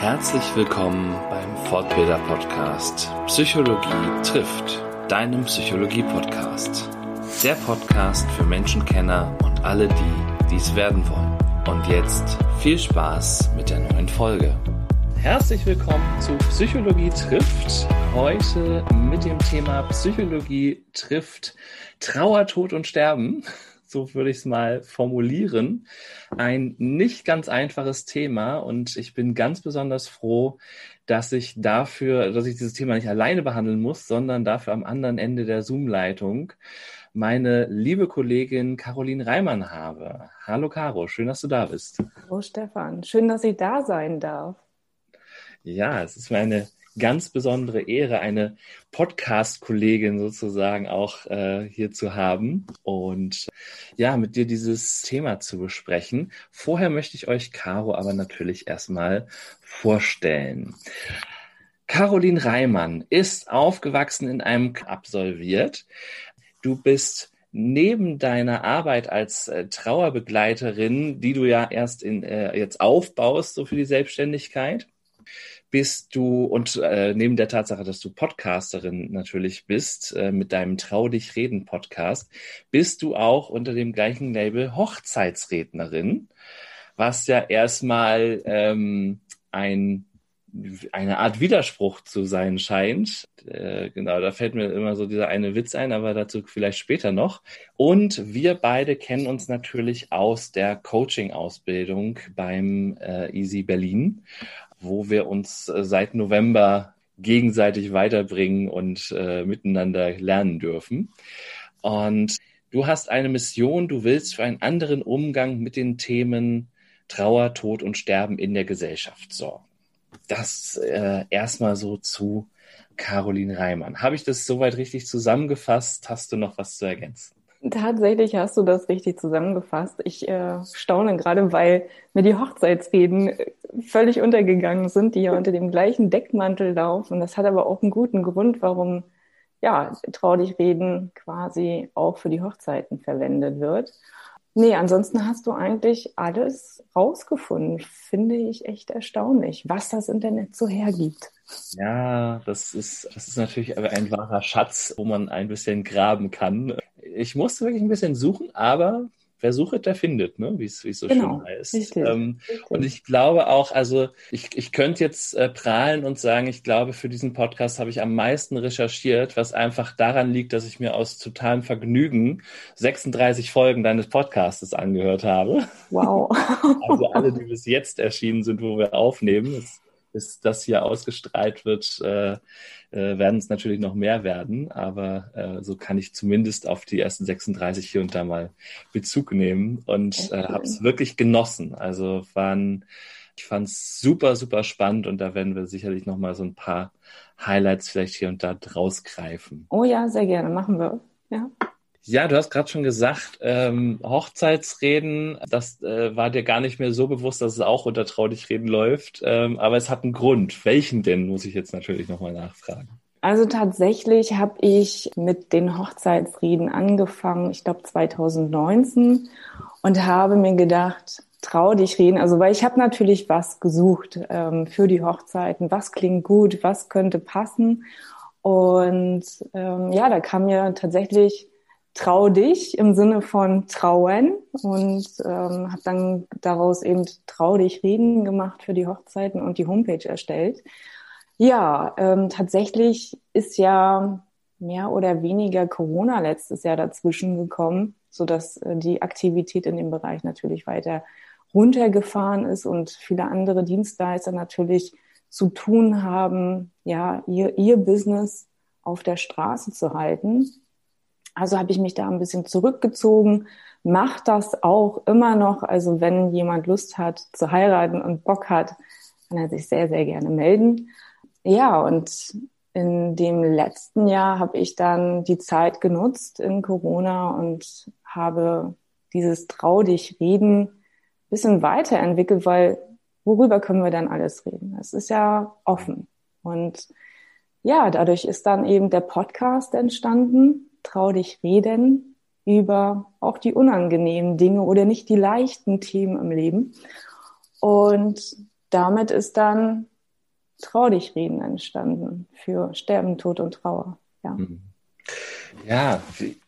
Herzlich willkommen beim Fortbilder Podcast Psychologie trifft, deinem Psychologie Podcast. Der Podcast für Menschenkenner und alle, die dies werden wollen. Und jetzt viel Spaß mit der neuen Folge. Herzlich willkommen zu Psychologie trifft. Heute mit dem Thema Psychologie trifft Trauer, Tod und Sterben so würde ich es mal formulieren. Ein nicht ganz einfaches Thema und ich bin ganz besonders froh, dass ich dafür, dass ich dieses Thema nicht alleine behandeln muss, sondern dafür am anderen Ende der Zoom-Leitung meine liebe Kollegin Caroline Reimann habe. Hallo Caro, schön, dass du da bist. Hallo Stefan, schön, dass ich da sein darf. Ja, es ist mir eine ganz besondere Ehre, eine Podcast-Kollegin sozusagen auch äh, hier zu haben und ja, mit dir dieses Thema zu besprechen. Vorher möchte ich euch Caro aber natürlich erstmal vorstellen. Caroline Reimann ist aufgewachsen in einem absolviert. Du bist neben deiner Arbeit als äh, Trauerbegleiterin, die du ja erst in, äh, jetzt aufbaust, so für die Selbstständigkeit, bist du, und äh, neben der Tatsache, dass du Podcasterin natürlich bist, äh, mit deinem Trau dich reden Podcast, bist du auch unter dem gleichen Label Hochzeitsrednerin, was ja erstmal ähm, ein eine Art Widerspruch zu sein scheint. Äh, genau, da fällt mir immer so dieser eine Witz ein, aber dazu vielleicht später noch. Und wir beide kennen uns natürlich aus der Coaching-Ausbildung beim äh, Easy Berlin wo wir uns äh, seit November gegenseitig weiterbringen und äh, miteinander lernen dürfen. Und du hast eine Mission, du willst für einen anderen Umgang mit den Themen Trauer, Tod und Sterben in der Gesellschaft sorgen. Das äh, erstmal so zu Caroline Reimann. Habe ich das soweit richtig zusammengefasst? Hast du noch was zu ergänzen? Tatsächlich hast du das richtig zusammengefasst. Ich äh, staune gerade, weil mir die Hochzeitsreden äh, völlig untergegangen sind, die ja unter dem gleichen Deckmantel laufen. Das hat aber auch einen guten Grund, warum ja, trau dich reden quasi auch für die Hochzeiten verwendet wird. Nee, ansonsten hast du eigentlich alles rausgefunden. Finde ich echt erstaunlich, was das Internet so hergibt. Ja, das ist, das ist natürlich ein wahrer Schatz, wo man ein bisschen graben kann. Ich musste wirklich ein bisschen suchen, aber wer sucht, der findet, ne? wie es so genau, schön heißt. Richtig, ähm, richtig. Und ich glaube auch, also ich, ich könnte jetzt äh, prahlen und sagen, ich glaube, für diesen Podcast habe ich am meisten recherchiert, was einfach daran liegt, dass ich mir aus totalem Vergnügen 36 Folgen deines Podcasts angehört habe. Wow. also alle, die bis jetzt erschienen sind, wo wir aufnehmen. Das bis das hier ausgestrahlt wird, äh, äh, werden es natürlich noch mehr werden. Aber äh, so kann ich zumindest auf die ersten 36 hier und da mal Bezug nehmen und äh, habe es wirklich genossen. Also waren, ich fand es super, super spannend und da werden wir sicherlich noch mal so ein paar Highlights vielleicht hier und da rausgreifen. Oh ja, sehr gerne, machen wir. Ja. Ja, du hast gerade schon gesagt, ähm, Hochzeitsreden, das äh, war dir gar nicht mehr so bewusst, dass es auch unter Traudig reden läuft. Ähm, aber es hat einen Grund. Welchen denn, muss ich jetzt natürlich nochmal nachfragen. Also tatsächlich habe ich mit den Hochzeitsreden angefangen, ich glaube 2019, und habe mir gedacht, trau dich reden. Also weil ich habe natürlich was gesucht ähm, für die Hochzeiten. Was klingt gut, was könnte passen. Und ähm, ja, da kam mir tatsächlich trau dich im Sinne von trauen und ähm, habe dann daraus eben trau dich reden gemacht für die Hochzeiten und die Homepage erstellt. Ja, ähm, tatsächlich ist ja mehr oder weniger Corona letztes Jahr dazwischen gekommen, so dass äh, die Aktivität in dem Bereich natürlich weiter runtergefahren ist und viele andere Dienstleister natürlich zu tun haben, ja, ihr, ihr Business auf der Straße zu halten. Also habe ich mich da ein bisschen zurückgezogen, mache das auch immer noch. Also wenn jemand Lust hat zu heiraten und Bock hat, kann er sich sehr, sehr gerne melden. Ja, und in dem letzten Jahr habe ich dann die Zeit genutzt in Corona und habe dieses Trau dich reden bisschen weiterentwickelt, weil worüber können wir dann alles reden? Es ist ja offen. Und ja, dadurch ist dann eben der Podcast entstanden, trau dich reden über auch die unangenehmen Dinge oder nicht die leichten Themen im Leben. Und damit ist dann Trau dich reden entstanden für Sterben, Tod und Trauer. Ja, mhm. ja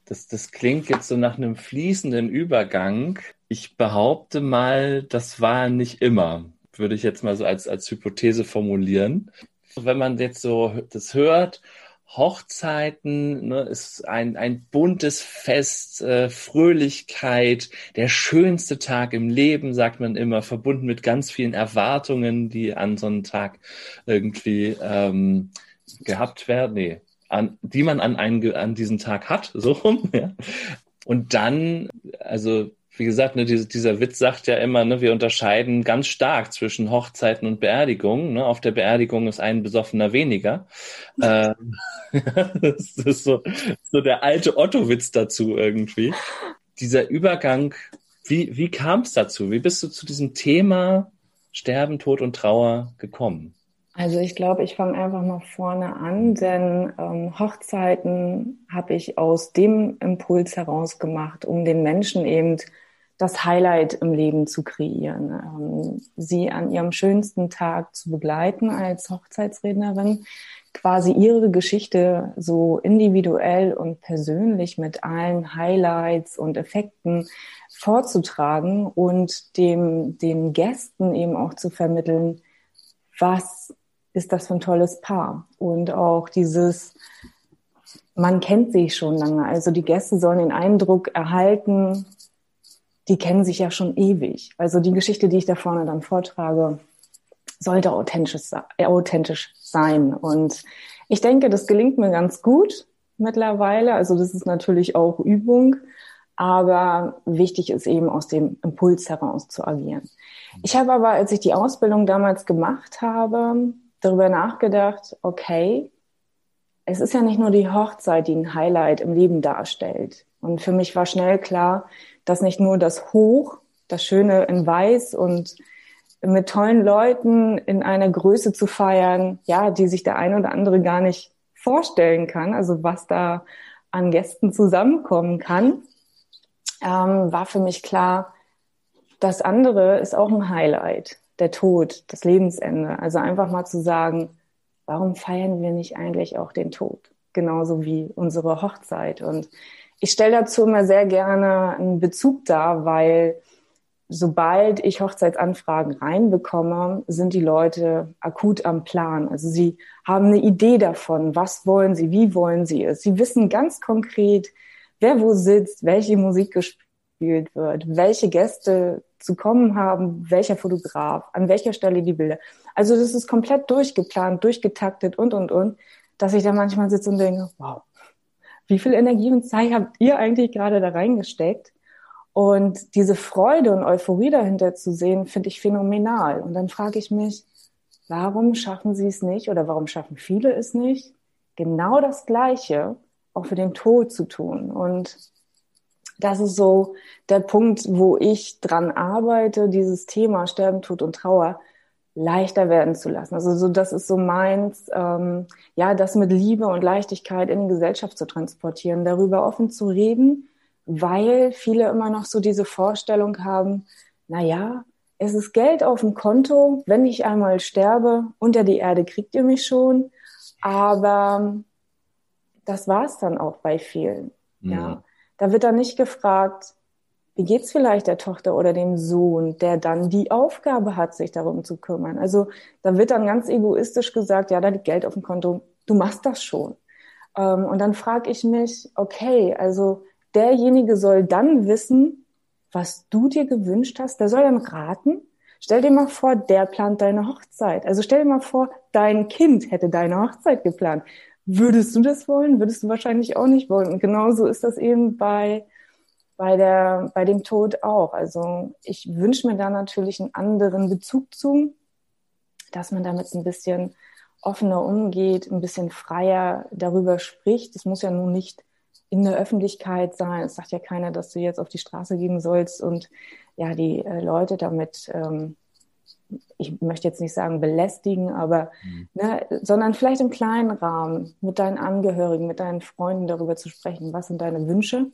das, das klingt jetzt so nach einem fließenden Übergang. Ich behaupte mal, das war nicht immer, würde ich jetzt mal so als, als Hypothese formulieren. Wenn man jetzt so das hört, Hochzeiten ne, ist ein, ein buntes Fest, äh, Fröhlichkeit, der schönste Tag im Leben, sagt man immer, verbunden mit ganz vielen Erwartungen, die an so einem Tag irgendwie ähm, gehabt werden. Nee, an, die man an, einen, an diesen Tag hat, so rum. Ja. Und dann, also wie gesagt, ne, dieser, dieser Witz sagt ja immer, ne, wir unterscheiden ganz stark zwischen Hochzeiten und Beerdigungen. Ne? Auf der Beerdigung ist ein Besoffener weniger. äh, das ist so, so der alte Otto-Witz dazu irgendwie. Dieser Übergang, wie, wie kam es dazu? Wie bist du zu diesem Thema Sterben, Tod und Trauer gekommen? Also ich glaube, ich fange einfach mal vorne an, denn ähm, Hochzeiten habe ich aus dem Impuls heraus gemacht, um den Menschen eben das Highlight im Leben zu kreieren, ähm, sie an ihrem schönsten Tag zu begleiten als Hochzeitsrednerin, quasi ihre Geschichte so individuell und persönlich mit allen Highlights und Effekten vorzutragen und dem, den Gästen eben auch zu vermitteln, was ist das für ein tolles Paar und auch dieses, man kennt sich schon lange. Also die Gäste sollen den Eindruck erhalten, die kennen sich ja schon ewig. Also die Geschichte, die ich da vorne dann vortrage, sollte authentisch, authentisch sein. Und ich denke, das gelingt mir ganz gut mittlerweile. Also das ist natürlich auch Übung. Aber wichtig ist eben aus dem Impuls heraus zu agieren. Ich habe aber, als ich die Ausbildung damals gemacht habe, darüber nachgedacht, okay, es ist ja nicht nur die Hochzeit, die ein Highlight im Leben darstellt. Und für mich war schnell klar, dass nicht nur das Hoch, das Schöne in Weiß und mit tollen Leuten in einer Größe zu feiern, ja, die sich der eine oder andere gar nicht vorstellen kann, also was da an Gästen zusammenkommen kann, ähm, war für mich klar, das andere ist auch ein Highlight, der Tod, das Lebensende. Also einfach mal zu sagen, warum feiern wir nicht eigentlich auch den Tod? Genauso wie unsere Hochzeit. Und ich stelle dazu immer sehr gerne einen Bezug dar, weil sobald ich Hochzeitsanfragen reinbekomme, sind die Leute akut am Plan. Also sie haben eine Idee davon, was wollen sie, wie wollen sie es. Sie wissen ganz konkret, wer wo sitzt, welche Musik gespielt wird, welche Gäste zu kommen haben, welcher Fotograf, an welcher Stelle die Bilder. Also das ist komplett durchgeplant, durchgetaktet und, und, und, dass ich da manchmal sitze und denke, wow, wie viel Energie und Zeit habt ihr eigentlich gerade da reingesteckt? Und diese Freude und Euphorie dahinter zu sehen, finde ich phänomenal. Und dann frage ich mich, warum schaffen sie es nicht oder warum schaffen viele es nicht, genau das Gleiche auch für den Tod zu tun? Und das ist so der Punkt, wo ich dran arbeite, dieses Thema Sterben, Tod und Trauer leichter werden zu lassen. Also so, das ist so meins, ähm, ja, das mit Liebe und Leichtigkeit in die Gesellschaft zu transportieren, darüber offen zu reden, weil viele immer noch so diese Vorstellung haben, na ja, es ist Geld auf dem Konto, wenn ich einmal sterbe, unter die Erde kriegt ihr mich schon, aber das war's dann auch bei vielen. Ja. ja. Da wird dann nicht gefragt, wie geht's vielleicht der Tochter oder dem Sohn, der dann die Aufgabe hat, sich darum zu kümmern? Also da wird dann ganz egoistisch gesagt, ja, da liegt Geld auf dem Konto, du machst das schon. Ähm, und dann frage ich mich, okay, also derjenige soll dann wissen, was du dir gewünscht hast, der soll dann raten. Stell dir mal vor, der plant deine Hochzeit. Also stell dir mal vor, dein Kind hätte deine Hochzeit geplant. Würdest du das wollen? Würdest du wahrscheinlich auch nicht wollen. Und genauso ist das eben bei bei, der, bei dem Tod auch. Also ich wünsche mir da natürlich einen anderen Bezug zu, dass man damit ein bisschen offener umgeht, ein bisschen freier darüber spricht. Es muss ja nun nicht in der Öffentlichkeit sein. Es sagt ja keiner, dass du jetzt auf die Straße gehen sollst und ja, die äh, Leute damit, ähm, ich möchte jetzt nicht sagen belästigen, aber, mhm. ne, sondern vielleicht im kleinen Rahmen mit deinen Angehörigen, mit deinen Freunden darüber zu sprechen. Was sind deine Wünsche?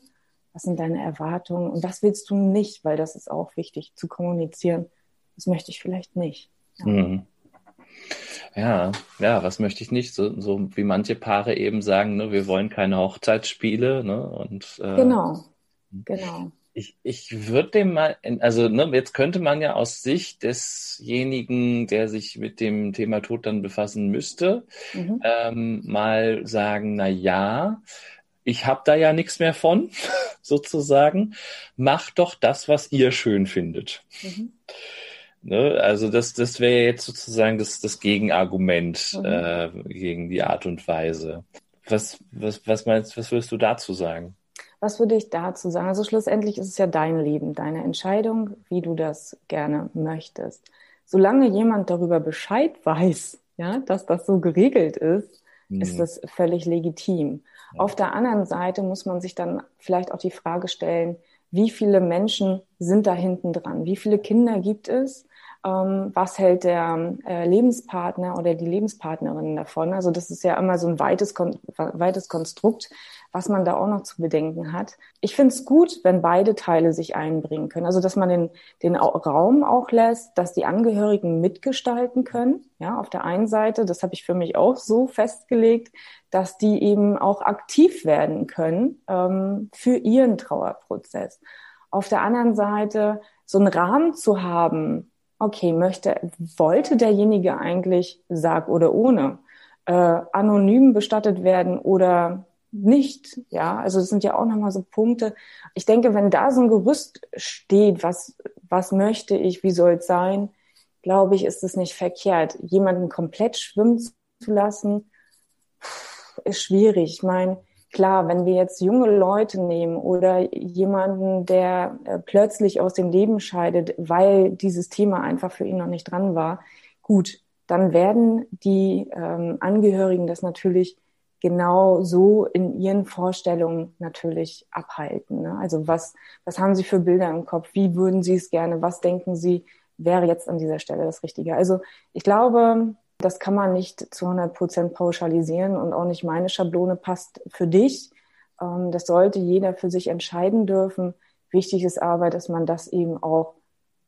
Was sind deine Erwartungen und was willst du nicht, weil das ist auch wichtig zu kommunizieren. Das möchte ich vielleicht nicht. Ja. Mhm. Ja, ja, was möchte ich nicht? So, so wie manche Paare eben sagen, ne, wir wollen keine Hochzeitsspiele, ne? Und äh, genau, genau. Ich, ich würde dem mal, also ne, jetzt könnte man ja aus Sicht desjenigen, der sich mit dem Thema Tod dann befassen müsste, mhm. ähm, mal sagen, na ja, ich habe da ja nichts mehr von, sozusagen. Macht doch das, was ihr schön findet. Mhm. Ne? Also das, das wäre jetzt sozusagen das, das Gegenargument mhm. äh, gegen die Art und Weise. Was, was, was meinst, was würdest du dazu sagen? Was würde ich dazu sagen? Also schlussendlich ist es ja dein Leben, deine Entscheidung, wie du das gerne möchtest. Solange jemand darüber Bescheid weiß, ja, dass das so geregelt ist, mhm. ist das völlig legitim. Auf der anderen Seite muss man sich dann vielleicht auch die Frage stellen, wie viele Menschen sind da hinten dran? Wie viele Kinder gibt es? ähm, was hält der äh, Lebenspartner oder die Lebenspartnerin davon. Also das ist ja immer so ein weites, weites Konstrukt, was man da auch noch zu bedenken hat. Ich finde es gut, wenn beide Teile sich einbringen können. Also dass man den, den Raum auch lässt, dass die Angehörigen mitgestalten können. Ja, auf der einen Seite, das habe ich für mich auch so festgelegt, dass die eben auch aktiv werden können ähm, für ihren Trauerprozess. Auf der anderen Seite so einen Rahmen zu haben, okay, möchte, wollte derjenige eigentlich, sag oder ohne, äh, anonym bestattet werden oder nicht, ja, also das sind ja auch nochmal so Punkte. Ich denke, wenn da so ein Gerüst steht, was, was möchte ich, wie soll es sein, glaube ich, ist es nicht verkehrt. Jemanden komplett schwimmen zu lassen, ist schwierig. Ich meine, klar, wenn wir jetzt junge Leute nehmen oder jemanden, der äh, plötzlich aus dem Leben scheidet, weil dieses Thema einfach für ihn noch nicht dran war, gut, dann werden die ähm, Angehörigen das natürlich genau so in ihren Vorstellungen natürlich abhalten. Ne? Also was, was haben Sie für Bilder im Kopf? Wie würden Sie es gerne? Was denken Sie, wäre jetzt an dieser Stelle das Richtige? Also ich glaube, das kann man nicht zu 100 Prozent pauschalisieren und auch nicht meine Schablone passt für dich. Ähm, das sollte jeder für sich entscheiden dürfen. Wichtig ist aber, dass man das eben auch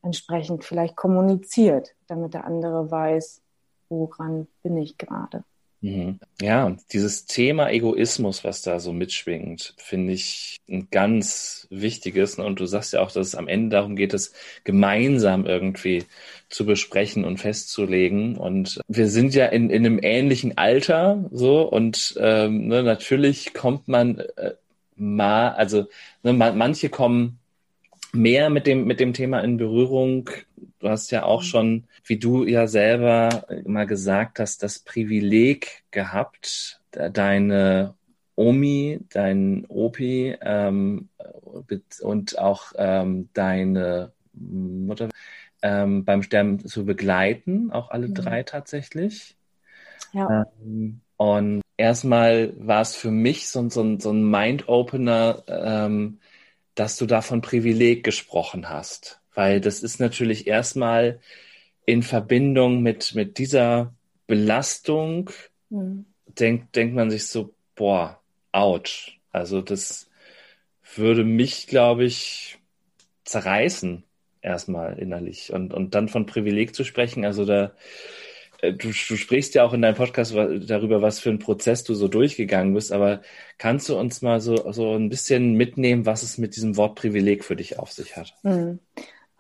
entsprechend vielleicht kommuniziert, damit der andere weiß, woran bin ich gerade. Mhm. Ja, dieses Thema Egoismus, was da so mitschwingt, finde ich ein ganz wichtiges. Und du sagst ja auch, dass es am Ende darum geht, es gemeinsam irgendwie zu besprechen und festzulegen. Und wir sind ja in, in einem ähnlichen Alter so und ähm, ne, natürlich kommt man äh, mal, also ne, manche kommen mehr mit dem, mit dem Thema in Berührung. Du hast ja auch mhm. schon, wie du ja selber mal gesagt hast, das Privileg gehabt, deine Omi, dein Opi ähm, und auch ähm, deine Mutter ähm, beim Sterben zu begleiten, auch alle mhm. drei tatsächlich. Ja. Ähm, und erstmal war es für mich so, so, so ein Mind-Opener, ähm, dass du da von Privileg gesprochen hast. Weil das ist natürlich erstmal in Verbindung mit, mit dieser Belastung, mhm. denkt, denkt man sich so, boah, ouch. Also das würde mich, glaube ich, zerreißen erstmal innerlich. Und, und dann von Privileg zu sprechen, also da du, du sprichst ja auch in deinem Podcast darüber, was für ein Prozess du so durchgegangen bist, aber kannst du uns mal so, so ein bisschen mitnehmen, was es mit diesem Wort Privileg für dich auf sich hat? Mhm.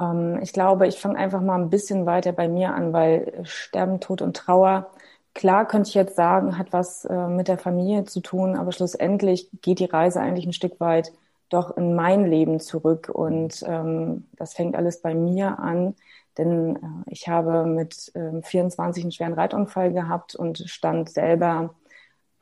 Ähm, ich glaube, ich fange einfach mal ein bisschen weiter bei mir an, weil Sterben, Tod und Trauer, klar könnte ich jetzt sagen, hat was äh, mit der Familie zu tun, aber schlussendlich geht die Reise eigentlich ein Stück weit doch in mein Leben zurück und ähm, das fängt alles bei mir an denn äh, ich habe mit äh, 24 einen schweren Reitunfall gehabt und stand selber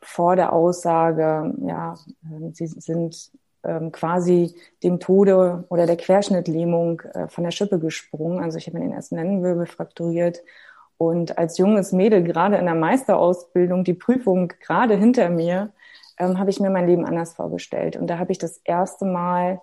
vor der Aussage, ja, äh, sie sind ähm, quasi dem Tode oder der Querschnittlähmung äh, von der Schippe gesprungen. Also ich habe mir den ersten Lendenwirbel frakturiert und als junges Mädel gerade in der Meisterausbildung die Prüfung gerade hinter mir ähm, habe ich mir mein Leben anders vorgestellt und da habe ich das erste Mal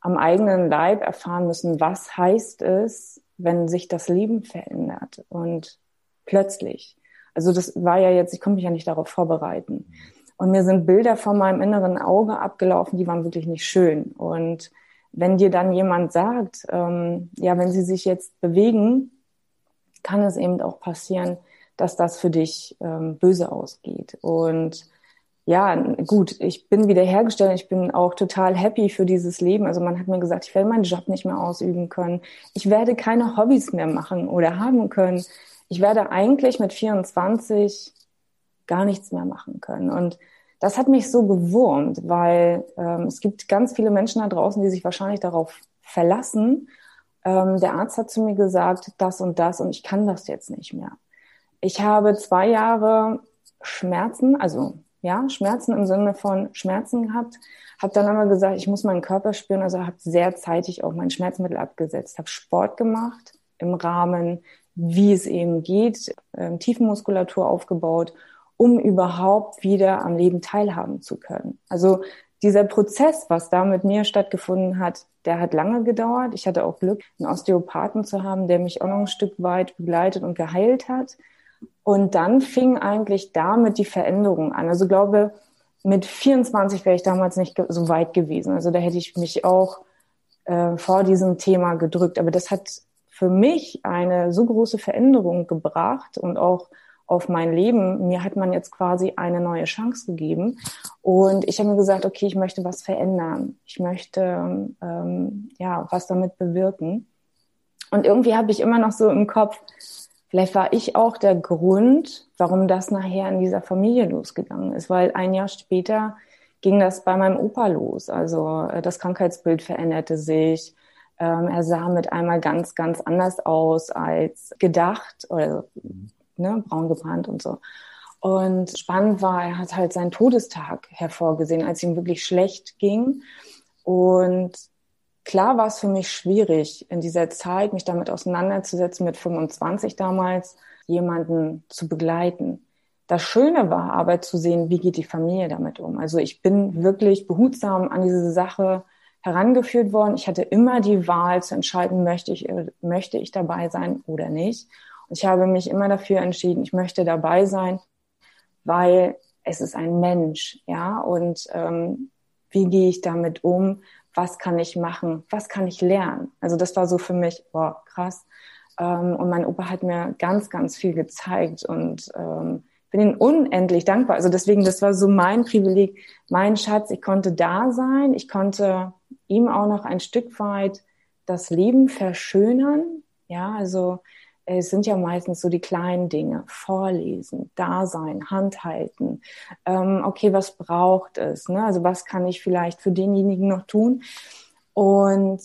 am eigenen Leib erfahren müssen, was heißt es, wenn sich das Leben verändert und plötzlich. Also das war ja jetzt, ich konnte mich ja nicht darauf vorbereiten. Und mir sind Bilder von meinem inneren Auge abgelaufen, die waren wirklich nicht schön. Und wenn dir dann jemand sagt, ähm, ja, wenn sie sich jetzt bewegen, kann es eben auch passieren, dass das für dich ähm, böse ausgeht. Und ja, gut, ich bin wiederhergestellt. Ich bin auch total happy für dieses Leben. Also man hat mir gesagt, ich werde meinen Job nicht mehr ausüben können. Ich werde keine Hobbys mehr machen oder haben können. Ich werde eigentlich mit 24 gar nichts mehr machen können. Und das hat mich so gewurmt, weil ähm, es gibt ganz viele Menschen da draußen, die sich wahrscheinlich darauf verlassen. Ähm, der Arzt hat zu mir gesagt, das und das und ich kann das jetzt nicht mehr. Ich habe zwei Jahre Schmerzen, also ja, Schmerzen im Sinne von Schmerzen gehabt, habe dann aber gesagt, ich muss meinen Körper spüren, also habe sehr zeitig auch mein Schmerzmittel abgesetzt, habe Sport gemacht im Rahmen, wie es eben geht, ähm, Tiefenmuskulatur aufgebaut um überhaupt wieder am Leben teilhaben zu können. Also dieser Prozess, was da mit mir stattgefunden hat, der hat lange gedauert. Ich hatte auch Glück, einen Osteopathen zu haben, der mich auch noch ein Stück weit begleitet und geheilt hat. Und dann fing eigentlich damit die Veränderung an. Also glaube, mit 24 wäre ich damals nicht so weit gewesen. Also da hätte ich mich auch äh, vor diesem Thema gedrückt. Aber das hat für mich eine so große Veränderung gebracht und auch auf mein Leben. Mir hat man jetzt quasi eine neue Chance gegeben. Und ich habe mir gesagt, okay, ich möchte was verändern. Ich möchte ähm, ja was damit bewirken. Und irgendwie habe ich immer noch so im Kopf, vielleicht war ich auch der Grund, warum das nachher in dieser Familie losgegangen ist, weil ein Jahr später ging das bei meinem Opa los. Also äh, das Krankheitsbild veränderte sich. Ähm, er sah mit einmal ganz, ganz anders aus als gedacht oder ne, braun gebrannt und so. Und spannend war, er hat halt seinen Todestag hervorgesehen, als ihm wirklich schlecht ging. Und klar war es für mich schwierig, in dieser Zeit mich damit auseinanderzusetzen, mit 25 damals, jemanden zu begleiten. Das Schöne war aber zu sehen, wie geht die Familie damit um. Also ich bin wirklich behutsam an diese Sache herangeführt worden. Ich hatte immer die Wahl zu entscheiden, möchte ich, möchte ich dabei sein oder nicht. Ich habe mich immer dafür entschieden, ich möchte dabei sein, weil es ist ein Mensch, ja, und ähm, wie gehe ich damit um? Was kann ich machen? Was kann ich lernen? Also das war so für mich, boah, krass. Ähm, und mein Opa hat mir ganz, ganz viel gezeigt und ähm, bin ihm unendlich dankbar. Also deswegen, das war so mein Privileg, mein Schatz. Ich konnte da sein. Ich konnte ihm auch noch ein Stück weit das Leben verschönern. Ja, also es sind ja meistens so die kleinen Dinge. Vorlesen, da sein, Hand halten. Ähm, okay, was braucht es? Ne? Also was kann ich vielleicht für denjenigen noch tun? Und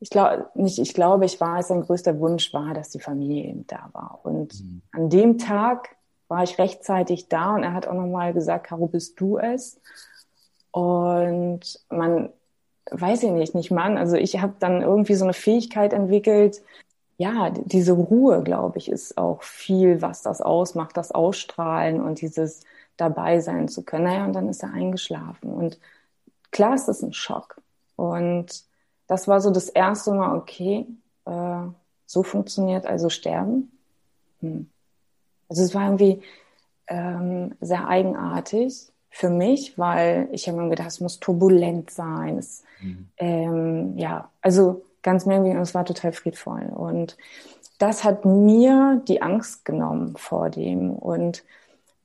ich glaube, nicht, ich glaube, ich war, es sein größter Wunsch war, dass die Familie eben da war. Und mhm. an dem Tag war ich rechtzeitig da und er hat auch nochmal gesagt, Caro, bist du es? Und man, weiß ich nicht, nicht Mann, also ich habe dann irgendwie so eine Fähigkeit entwickelt, ja, diese Ruhe, glaube ich, ist auch viel, was das ausmacht, das Ausstrahlen und dieses dabei sein zu können. Naja, und dann ist er eingeschlafen. Und klar ist das ein Schock. Und das war so das erste Mal, okay, äh, so funktioniert also Sterben. Hm. Also es war irgendwie ähm, sehr eigenartig für mich, weil ich habe mir gedacht, es muss turbulent sein. Es, mhm. ähm, ja, also ganz merkwürdig und es war total friedvoll. Und das hat mir die Angst genommen vor dem. Und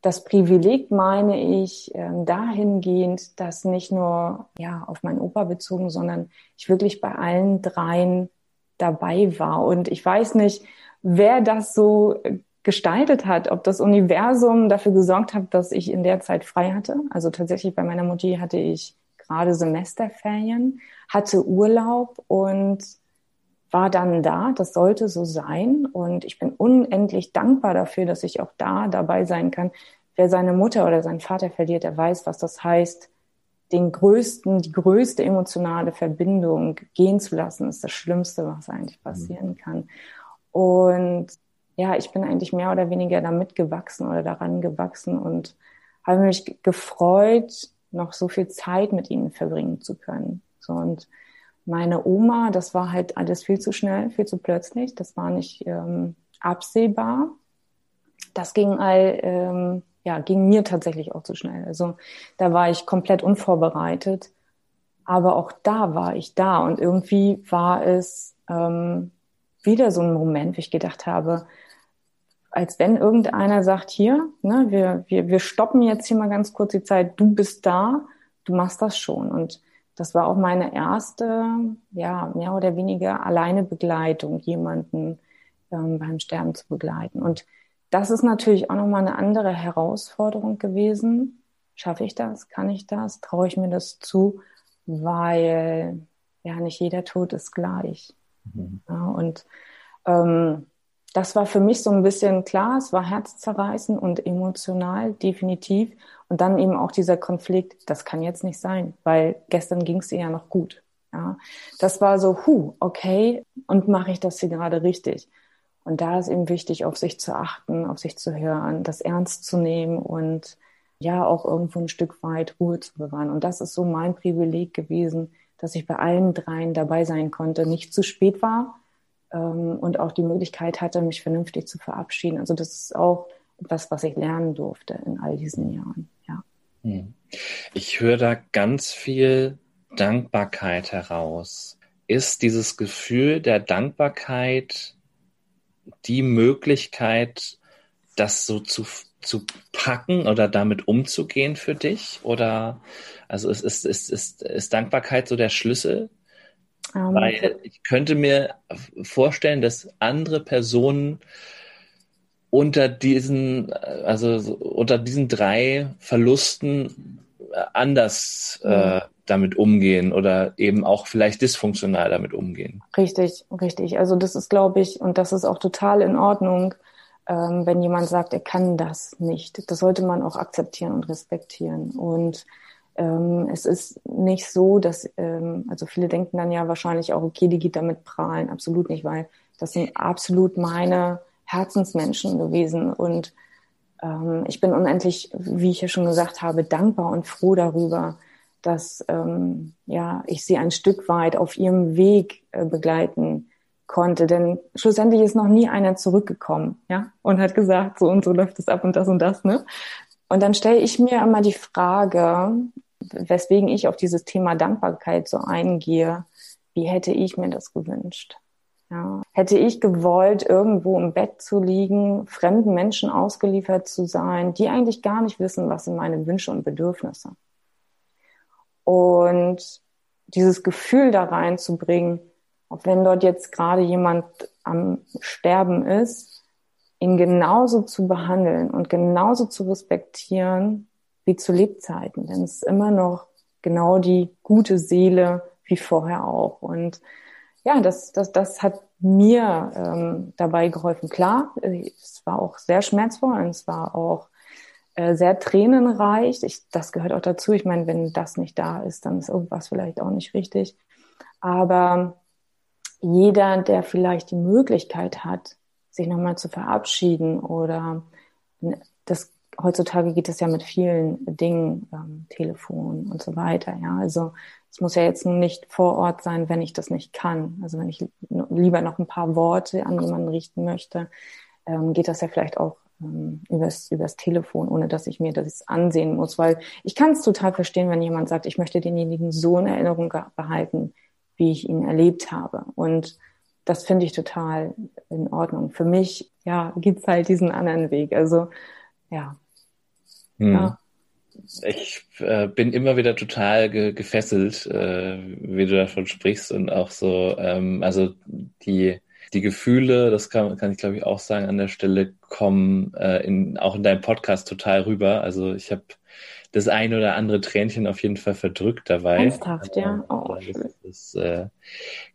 das Privileg meine ich äh, dahingehend, dass nicht nur ja auf meinen Opa bezogen, sondern ich wirklich bei allen dreien dabei war. Und ich weiß nicht, wer das so gestaltet hat, ob das Universum dafür gesorgt hat, dass ich in der Zeit frei hatte. Also tatsächlich bei meiner Mutti hatte ich gerade Semesterferien, hatte Urlaub und war dann da. Das sollte so sein. Und ich bin unendlich dankbar dafür, dass ich auch da dabei sein kann. Wer seine Mutter oder seinen Vater verliert, der weiß, was das heißt, den größten, die größte emotionale Verbindung gehen zu lassen, ist das Schlimmste, was eigentlich mhm. passieren kann. Und ja, ich bin eigentlich mehr oder weniger damit gewachsen oder daran gewachsen und habe mich gefreut, noch so viel Zeit mit ihnen verbringen zu können. So und meine Oma, das war halt alles viel zu schnell, viel zu plötzlich. Das war nicht ähm, absehbar. Das ging all, ähm, ja, ging mir tatsächlich auch zu schnell. Also da war ich komplett unvorbereitet. Aber auch da war ich da und irgendwie war es ähm, wieder so ein Moment, wo ich gedacht habe, als wenn irgendeiner sagt, hier, ne, wir, wir, wir stoppen jetzt hier mal ganz kurz die Zeit, du bist da, du machst das schon. Und das war auch meine erste, ja, mehr oder weniger alleine Begleitung, jemanden ähm, beim Sterben zu begleiten. Und das ist natürlich auch nochmal eine andere Herausforderung gewesen. Schaffe ich das? Kann ich das? Traue ich mir das zu? Weil ja nicht jeder Tod ist gleich. Mhm. Ja, und ähm, das war für mich so ein bisschen klar, es war herzzerreißend und emotional, definitiv. Und dann eben auch dieser Konflikt, das kann jetzt nicht sein, weil gestern ging es ihr ja noch gut. Ja, das war so, hu, okay, und mache ich das hier gerade richtig? Und da ist eben wichtig, auf sich zu achten, auf sich zu hören, das ernst zu nehmen und ja, auch irgendwo ein Stück weit Ruhe zu bewahren. Und das ist so mein Privileg gewesen, dass ich bei allen dreien dabei sein konnte, nicht zu spät war, ähm, und auch die Möglichkeit hatte, mich vernünftig zu verabschieden. Also das ist auch etwas, was ich lernen durfte in all diesen Jahren. Ja. Hm. Ich höre da ganz viel Dankbarkeit heraus. Ist dieses Gefühl der Dankbarkeit die Möglichkeit, das so zu, zu packen oder damit umzugehen für dich? Oder also ist, ist, ist, ist, ist Dankbarkeit so der Schlüssel um, ähm, Weil ich könnte mir vorstellen, dass andere Personen unter diesen, also unter diesen drei Verlusten äh, anders äh, mhm. damit umgehen oder eben auch vielleicht dysfunktional damit umgehen. Richtig, richtig. Also das ist, glaube ich, und das ist auch total in Ordnung, ähm, wenn jemand sagt, er kann das nicht. Das sollte man auch akzeptieren und respektieren. Und ähm, es ist nicht so, dass, ähm, also viele denken dann ja wahrscheinlich auch, okay, die geht damit prahlen. Absolut nicht, weil das sind absolut meine Herzensmenschen gewesen. Und ähm, ich bin unendlich, wie ich ja schon gesagt habe, dankbar und froh darüber, dass ähm, ja, ich sie ein Stück weit auf ihrem Weg äh, begleiten konnte. Denn schlussendlich ist noch nie einer zurückgekommen, ja, und hat gesagt, so und so läuft es ab und das und das, ne? Und dann stelle ich mir immer die Frage, weswegen ich auf dieses Thema Dankbarkeit so eingehe, wie hätte ich mir das gewünscht? Ja. Hätte ich gewollt, irgendwo im Bett zu liegen, fremden Menschen ausgeliefert zu sein, die eigentlich gar nicht wissen, was sind meine Wünsche und Bedürfnisse. Und dieses Gefühl da reinzubringen, auch wenn dort jetzt gerade jemand am Sterben ist, ihn genauso zu behandeln und genauso zu respektieren, wie zu Lebzeiten. Denn es ist immer noch genau die gute Seele wie vorher auch. Und ja, das, das, das hat mir ähm, dabei geholfen. Klar, es war auch sehr schmerzvoll und es war auch äh, sehr tränenreich. Ich, das gehört auch dazu. Ich meine, wenn das nicht da ist, dann ist irgendwas vielleicht auch nicht richtig. Aber jeder, der vielleicht die Möglichkeit hat, sich nochmal zu verabschieden oder das heutzutage geht es ja mit vielen Dingen, ähm, Telefon und so weiter. Ja, also es muss ja jetzt nicht vor Ort sein, wenn ich das nicht kann. Also wenn ich lieber noch ein paar Worte an jemanden richten möchte, ähm, geht das ja vielleicht auch ähm, übers, übers Telefon, ohne dass ich mir das ansehen muss. Weil ich kann es total verstehen, wenn jemand sagt, ich möchte denjenigen so in Erinnerung behalten, wie ich ihn erlebt habe. Und das finde ich total in Ordnung. Für mich, ja, gibt's halt diesen anderen Weg. Also, ja, hm. Ja. Ich äh, bin immer wieder total ge gefesselt, äh, wie du davon sprichst und auch so, ähm, also die die Gefühle, das kann, kann ich glaube ich auch sagen, an der Stelle kommen äh, in, auch in deinem Podcast total rüber. Also ich habe das ein oder andere Tränchen auf jeden Fall verdrückt dabei. Ernsthaft, ja. Oh, das, das äh,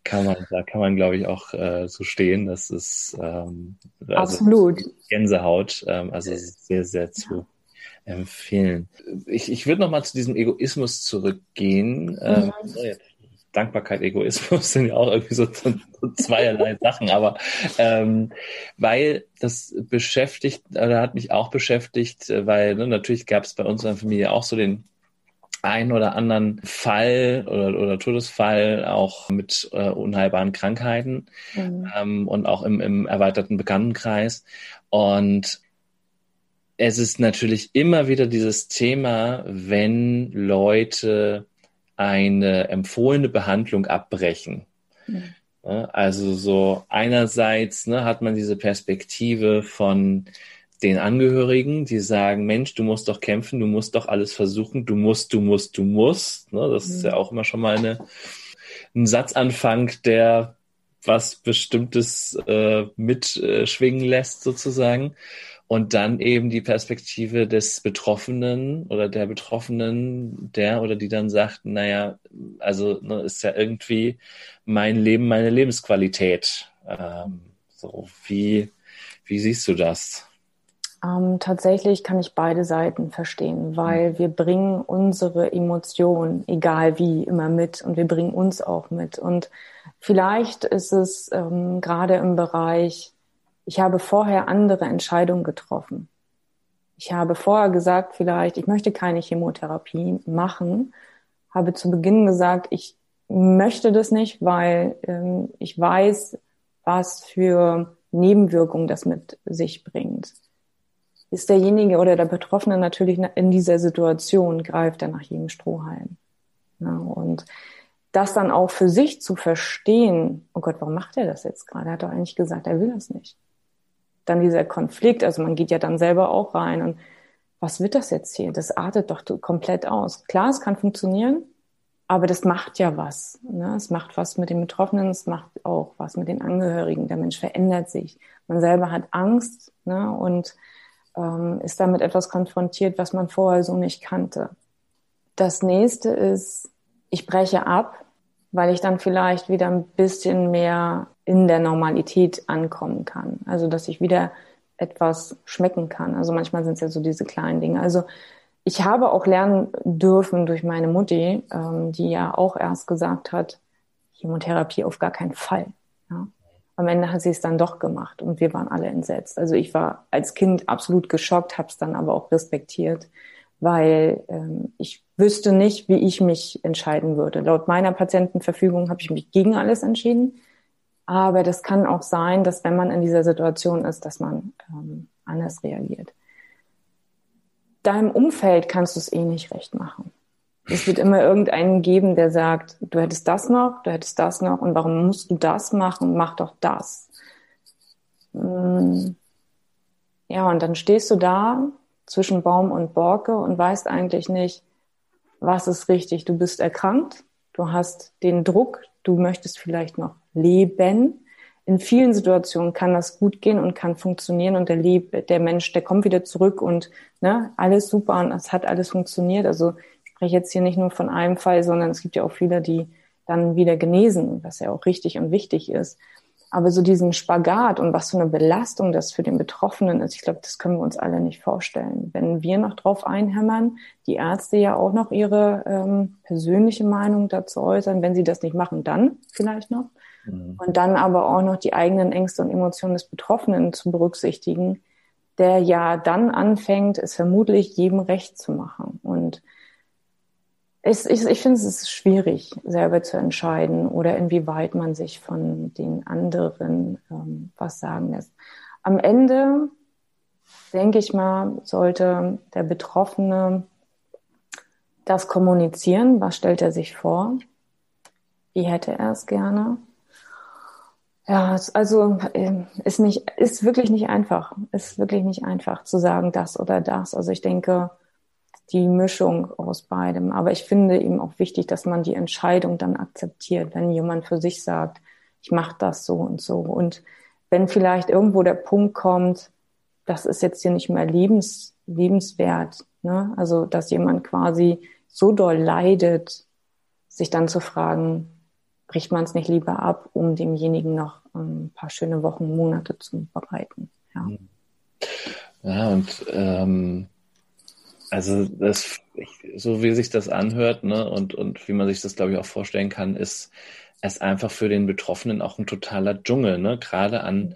kann man, da kann man glaube ich auch äh, so stehen. Das ist ähm, also absolut Gänsehaut. Ähm, also sehr sehr zu empfehlen. Ich, ich würde noch mal zu diesem Egoismus zurückgehen. Ähm, mhm. Dankbarkeit, Egoismus sind ja auch irgendwie so, so, zweierlei Sachen, aber ähm, weil das beschäftigt, oder hat mich auch beschäftigt, weil ne, natürlich gab es bei unserer Familie auch so den einen oder anderen Fall oder, oder Todesfall auch mit äh, unheilbaren Krankheiten mhm. ähm, und auch im, im erweiterten Bekanntenkreis. Und es ist natürlich immer wieder dieses Thema, wenn Leute eine empfohlene Behandlung abbrechen. Mhm. Also so einerseits ne, hat man diese Perspektive von den Angehörigen, die sagen, Mensch, du musst doch kämpfen, du musst doch alles versuchen, du musst, du musst, du musst. Ne, das mhm. ist ja auch immer schon mal eine, ein Satzanfang, der was Bestimmtes äh, mitschwingen äh, lässt sozusagen. Und dann eben die Perspektive des Betroffenen oder der Betroffenen, der oder die dann sagt, naja, also ne, ist ja irgendwie mein Leben, meine Lebensqualität. Ähm, so, wie, wie siehst du das? Ähm, tatsächlich kann ich beide Seiten verstehen, weil mhm. wir bringen unsere Emotionen, egal wie, immer mit und wir bringen uns auch mit. Und vielleicht ist es ähm, gerade im Bereich ich habe vorher andere Entscheidungen getroffen. Ich habe vorher gesagt, vielleicht, ich möchte keine Chemotherapie machen, habe zu Beginn gesagt, ich möchte das nicht, weil ähm, ich weiß, was für Nebenwirkungen das mit sich bringt. Ist derjenige oder der Betroffene natürlich in dieser Situation, greift er nach jedem Strohhalm. Ja, und das dann auch für sich zu verstehen, oh Gott, warum macht er das jetzt gerade? Er hat doch eigentlich gesagt, er will das nicht dann dieser Konflikt, also man geht ja dann selber auch rein und was wird das jetzt hier? Das artet doch komplett aus. Klar, es kann funktionieren, aber das macht ja was. Ne? Es macht was mit den Betroffenen, es macht auch was mit den Angehörigen. Der Mensch verändert sich. Man selber hat Angst ne? und ähm, ist damit etwas konfrontiert, was man vorher so nicht kannte. Das nächste ist, ich breche ab, weil ich dann vielleicht wieder ein bisschen mehr in der Normalität ankommen kann. Also dass ich wieder etwas schmecken kann. Also manchmal sind es ja so diese kleinen Dinge. Also ich habe auch lernen dürfen durch meine Mutti, ähm, die ja auch erst gesagt hat, Chemotherapie auf gar keinen Fall. Ja. Am Ende hat sie es dann doch gemacht und wir waren alle entsetzt. Also ich war als Kind absolut geschockt, habe es dann aber auch respektiert, weil ähm, ich wüsste nicht, wie ich mich entscheiden würde. Laut meiner Patientenverfügung habe ich mich gegen alles entschieden. Aber das kann auch sein, dass wenn man in dieser Situation ist, dass man ähm, anders reagiert. Deinem Umfeld kannst du es eh nicht recht machen. Es wird immer irgendeinen geben, der sagt, du hättest das noch, du hättest das noch und warum musst du das machen? Mach doch das. Hm. Ja, und dann stehst du da zwischen Baum und Borke und weißt eigentlich nicht, was ist richtig. Du bist erkrankt, du hast den Druck, du möchtest vielleicht noch leben. In vielen Situationen kann das gut gehen und kann funktionieren und der, Leb der Mensch, der kommt wieder zurück und ne, alles super und es hat alles funktioniert. Also ich spreche jetzt hier nicht nur von einem Fall, sondern es gibt ja auch viele, die dann wieder genesen, was ja auch richtig und wichtig ist. Aber so diesen Spagat und was für eine Belastung das für den Betroffenen ist, ich glaube, das können wir uns alle nicht vorstellen. Wenn wir noch drauf einhämmern, die Ärzte ja auch noch ihre ähm, persönliche Meinung dazu äußern, wenn sie das nicht machen, dann vielleicht noch. Mhm. Und dann aber auch noch die eigenen Ängste und Emotionen des Betroffenen zu berücksichtigen, der ja dann anfängt, es vermutlich jedem recht zu machen. Und ich, ich, ich finde, es schwierig, selber zu entscheiden oder inwieweit man sich von den anderen ähm, was sagen lässt. Am Ende, denke ich mal, sollte der Betroffene das kommunizieren. Was stellt er sich vor? Wie hätte er es gerne? Ja, also ähm, ist nicht, ist wirklich nicht einfach. Ist wirklich nicht einfach zu sagen, das oder das. Also ich denke, die Mischung aus beidem. Aber ich finde eben auch wichtig, dass man die Entscheidung dann akzeptiert, wenn jemand für sich sagt, ich mache das so und so. Und wenn vielleicht irgendwo der Punkt kommt, das ist jetzt hier nicht mehr lebens, lebenswert, ne? also dass jemand quasi so doll leidet, sich dann zu fragen, bricht man es nicht lieber ab, um demjenigen noch ein paar schöne Wochen, Monate zu bereiten. Ja, ja und ähm, also das, so wie sich das anhört, ne, und, und wie man sich das, glaube ich, auch vorstellen kann, ist es einfach für den Betroffenen auch ein totaler Dschungel, ne? Gerade an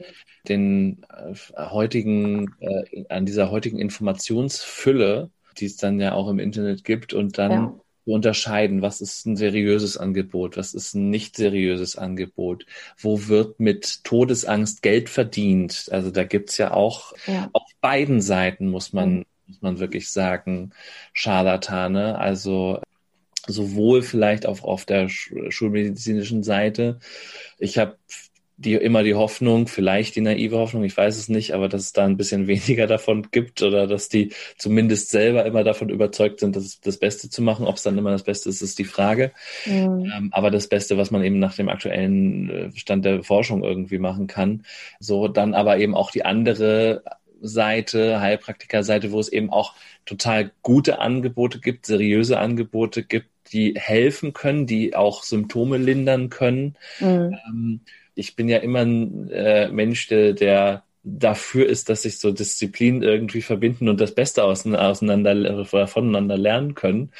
den äh, heutigen, äh, an dieser heutigen Informationsfülle, die es dann ja auch im Internet gibt und dann ja. Unterscheiden, was ist ein seriöses Angebot, was ist ein nicht seriöses Angebot, wo wird mit Todesangst Geld verdient. Also da gibt's ja auch ja. auf beiden Seiten muss man muss man wirklich sagen, Scharlatane. Also sowohl vielleicht auch auf der schulmedizinischen Seite. Ich habe die immer die Hoffnung, vielleicht die naive Hoffnung, ich weiß es nicht, aber dass es da ein bisschen weniger davon gibt oder dass die zumindest selber immer davon überzeugt sind, das, das Beste zu machen. Ob es dann immer das Beste ist, ist die Frage. Mhm. Ähm, aber das Beste, was man eben nach dem aktuellen äh, Stand der Forschung irgendwie machen kann. So, dann aber eben auch die andere Seite, Heilpraktiker-Seite, wo es eben auch total gute Angebote gibt, seriöse Angebote gibt, die helfen können, die auch Symptome lindern können. Mhm. Ähm, ich bin ja immer ein äh, Mensch, der, der dafür ist, dass sich so Disziplinen irgendwie verbinden und das Beste auseinander voneinander lernen können.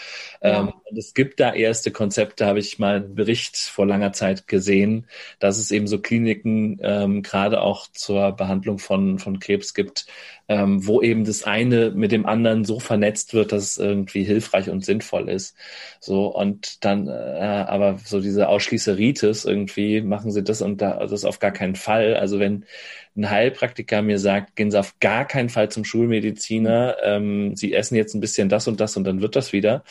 Ja. Ähm, und es gibt da erste Konzepte, habe ich mal einen Bericht vor langer Zeit gesehen, dass es eben so Kliniken ähm, gerade auch zur Behandlung von, von Krebs gibt, ähm, wo eben das eine mit dem anderen so vernetzt wird, dass es irgendwie hilfreich und sinnvoll ist. So und dann, äh, aber so diese Ausschließeritis irgendwie machen sie das und da, das auf gar keinen Fall. Also wenn ein Heilpraktiker mir sagt, gehen Sie auf gar keinen Fall zum Schulmediziner, ähm, Sie essen jetzt ein bisschen das und das und dann wird das wieder,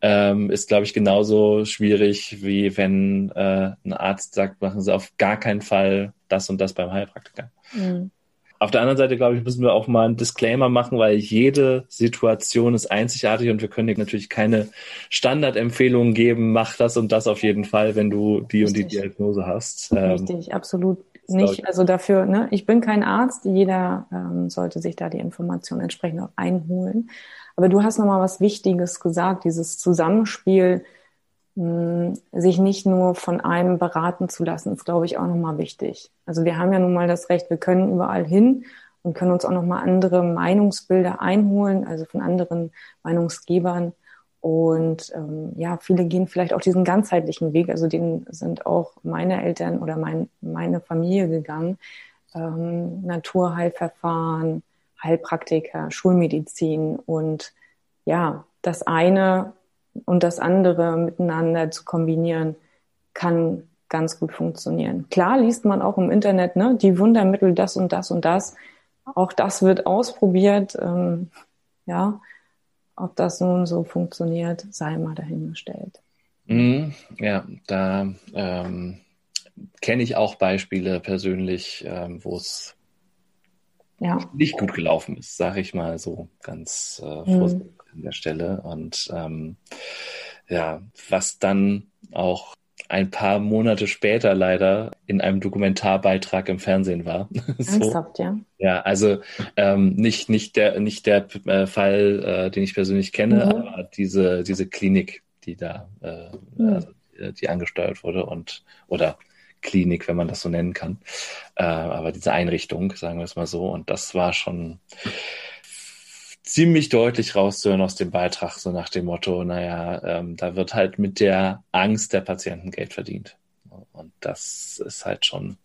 ähm, ist, glaube ich, genauso schwierig, wie wenn äh, ein Arzt sagt, machen Sie auf gar keinen Fall das und das beim Heilpraktiker. Mhm. Auf der anderen Seite, glaube ich, müssen wir auch mal einen Disclaimer machen, weil jede Situation ist einzigartig und wir können dir natürlich keine Standardempfehlungen geben, mach das und das auf jeden Fall, wenn du die Richtig. und die Diagnose hast. Ähm, Richtig, absolut nicht. Also dafür, ne, ich bin kein Arzt, jeder ähm, sollte sich da die Informationen entsprechend auch einholen. Aber du hast nochmal was Wichtiges gesagt, dieses Zusammenspiel, mh, sich nicht nur von einem beraten zu lassen, ist, glaube ich, auch nochmal wichtig. Also wir haben ja nun mal das Recht, wir können überall hin und können uns auch nochmal andere Meinungsbilder einholen, also von anderen Meinungsgebern. Und ähm, ja, viele gehen vielleicht auch diesen ganzheitlichen Weg. Also den sind auch meine Eltern oder mein, meine Familie gegangen. Ähm, Naturheilverfahren, Heilpraktiker, Schulmedizin und ja, das eine und das andere miteinander zu kombinieren, kann ganz gut funktionieren. Klar liest man auch im Internet, ne, die Wundermittel, das und das und das. Auch das wird ausprobiert. Ähm, ja, ob das nun so funktioniert, sei mal dahingestellt. Mm, ja, da ähm, kenne ich auch Beispiele persönlich, ähm, wo es ja. nicht gut gelaufen ist, sage ich mal so ganz äh, mhm. vorsichtig mm. an der Stelle. Und ähm, ja, was dann auch ein paar Monate später leider in einem Dokumentarbeitrag im Fernsehen war. so. Ernsthaft, ja? Ja, also ähm, nicht, nicht der, nicht der äh, Fall, äh, den ich persönlich kenne, mhm. aber diese, diese Klinik, die da, äh, mhm. also, die angesteuert wurde und oder Klinik, wenn man das so nennen kann. Äh, aber diese Einrichtung, sagen wir es mal so, und das war schon ziemlich deutlich rauszuhören aus dem Beitrag, so nach dem Motto, naja, ähm, da wird halt mit der Angst der Patienten Geld verdient. Und das ist halt schon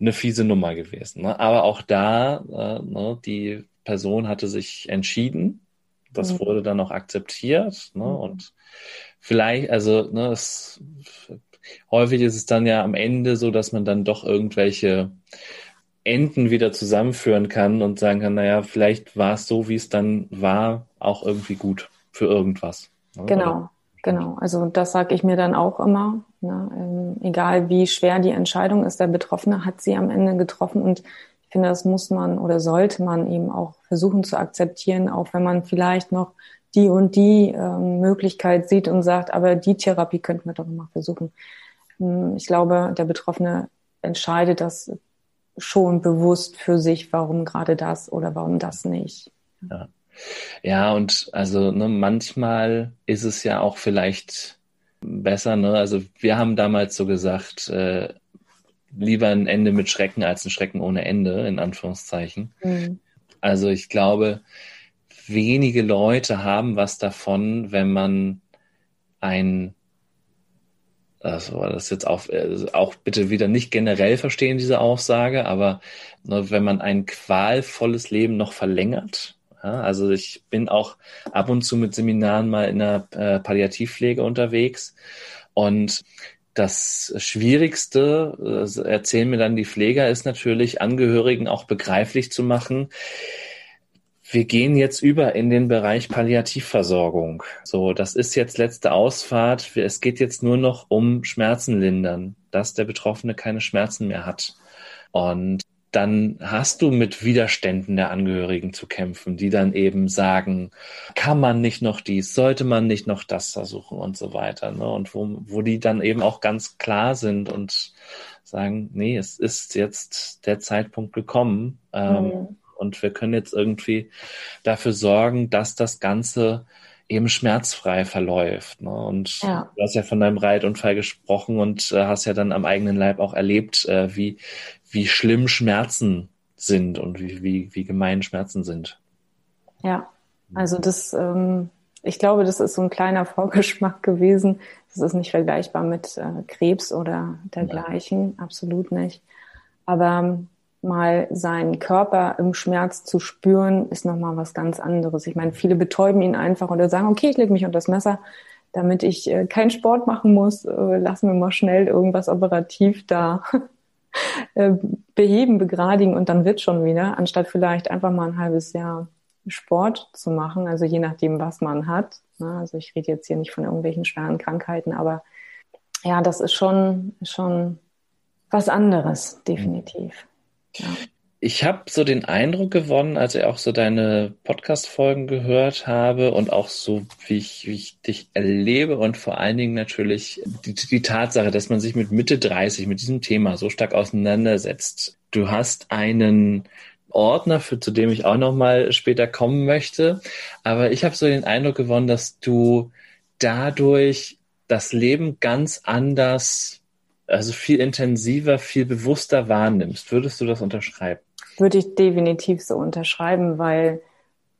eine fiese Nummer gewesen. Ne? Aber auch da, äh, ne, die Person hatte sich entschieden, das mhm. wurde dann auch akzeptiert. Ne? Mhm. Und vielleicht, also ne, es, häufig ist es dann ja am Ende so, dass man dann doch irgendwelche Enden wieder zusammenführen kann und sagen kann, naja, vielleicht war es so, wie es dann war, auch irgendwie gut für irgendwas. Ne? Genau, Oder? genau. Also das sage ich mir dann auch immer. Ne? Ähm, egal wie schwer die Entscheidung ist, der Betroffene hat sie am Ende getroffen und ich finde, das muss man oder sollte man eben auch versuchen zu akzeptieren, auch wenn man vielleicht noch die und die ähm, Möglichkeit sieht und sagt, aber die Therapie könnten wir doch mal versuchen. Ähm, ich glaube, der Betroffene entscheidet das schon bewusst für sich, warum gerade das oder warum das nicht. Ja, ja und also ne, manchmal ist es ja auch vielleicht besser. Ne? Also wir haben damals so gesagt, äh, lieber ein Ende mit Schrecken als ein Schrecken ohne Ende, in Anführungszeichen. Mhm. Also ich glaube, wenige Leute haben was davon, wenn man ein also das jetzt auch, äh, auch bitte wieder nicht generell verstehen, diese Aussage, aber ne, wenn man ein qualvolles Leben noch verlängert, ja, also ich bin auch ab und zu mit Seminaren mal in der äh, Palliativpflege unterwegs und das Schwierigste, äh, erzählen mir dann die Pfleger, ist natürlich, Angehörigen auch begreiflich zu machen, wir gehen jetzt über in den Bereich Palliativversorgung. So, das ist jetzt letzte Ausfahrt. Es geht jetzt nur noch um Schmerzen lindern, dass der Betroffene keine Schmerzen mehr hat. Und dann hast du mit Widerständen der Angehörigen zu kämpfen, die dann eben sagen, kann man nicht noch dies, sollte man nicht noch das versuchen und so weiter. Ne? Und wo, wo die dann eben auch ganz klar sind und sagen, nee, es ist jetzt der Zeitpunkt gekommen. Ähm, mhm. Und wir können jetzt irgendwie dafür sorgen, dass das Ganze eben schmerzfrei verläuft. Ne? Und ja. du hast ja von deinem Reitunfall gesprochen und äh, hast ja dann am eigenen Leib auch erlebt, äh, wie, wie schlimm Schmerzen sind und wie, wie, wie gemein Schmerzen sind. Ja, also das, ähm, ich glaube, das ist so ein kleiner Vorgeschmack gewesen. Das ist nicht vergleichbar mit äh, Krebs oder dergleichen, ja. absolut nicht. Aber mal seinen Körper im Schmerz zu spüren, ist nochmal was ganz anderes. Ich meine, viele betäuben ihn einfach oder sagen, okay, ich lege mich unter das Messer, damit ich äh, keinen Sport machen muss, äh, lassen wir mal schnell irgendwas operativ da äh, beheben, begradigen und dann wird schon wieder, anstatt vielleicht einfach mal ein halbes Jahr Sport zu machen, also je nachdem, was man hat. Ne? Also ich rede jetzt hier nicht von irgendwelchen schweren Krankheiten, aber ja, das ist schon, schon was anderes, definitiv. Ich habe so den Eindruck gewonnen, als ich auch so deine Podcast-Folgen gehört habe und auch so, wie ich, wie ich dich erlebe und vor allen Dingen natürlich die, die Tatsache, dass man sich mit Mitte 30 mit diesem Thema so stark auseinandersetzt. Du hast einen Ordner, für, zu dem ich auch noch mal später kommen möchte. Aber ich habe so den Eindruck gewonnen, dass du dadurch das Leben ganz anders also viel intensiver, viel bewusster wahrnimmst. Würdest du das unterschreiben? Würde ich definitiv so unterschreiben, weil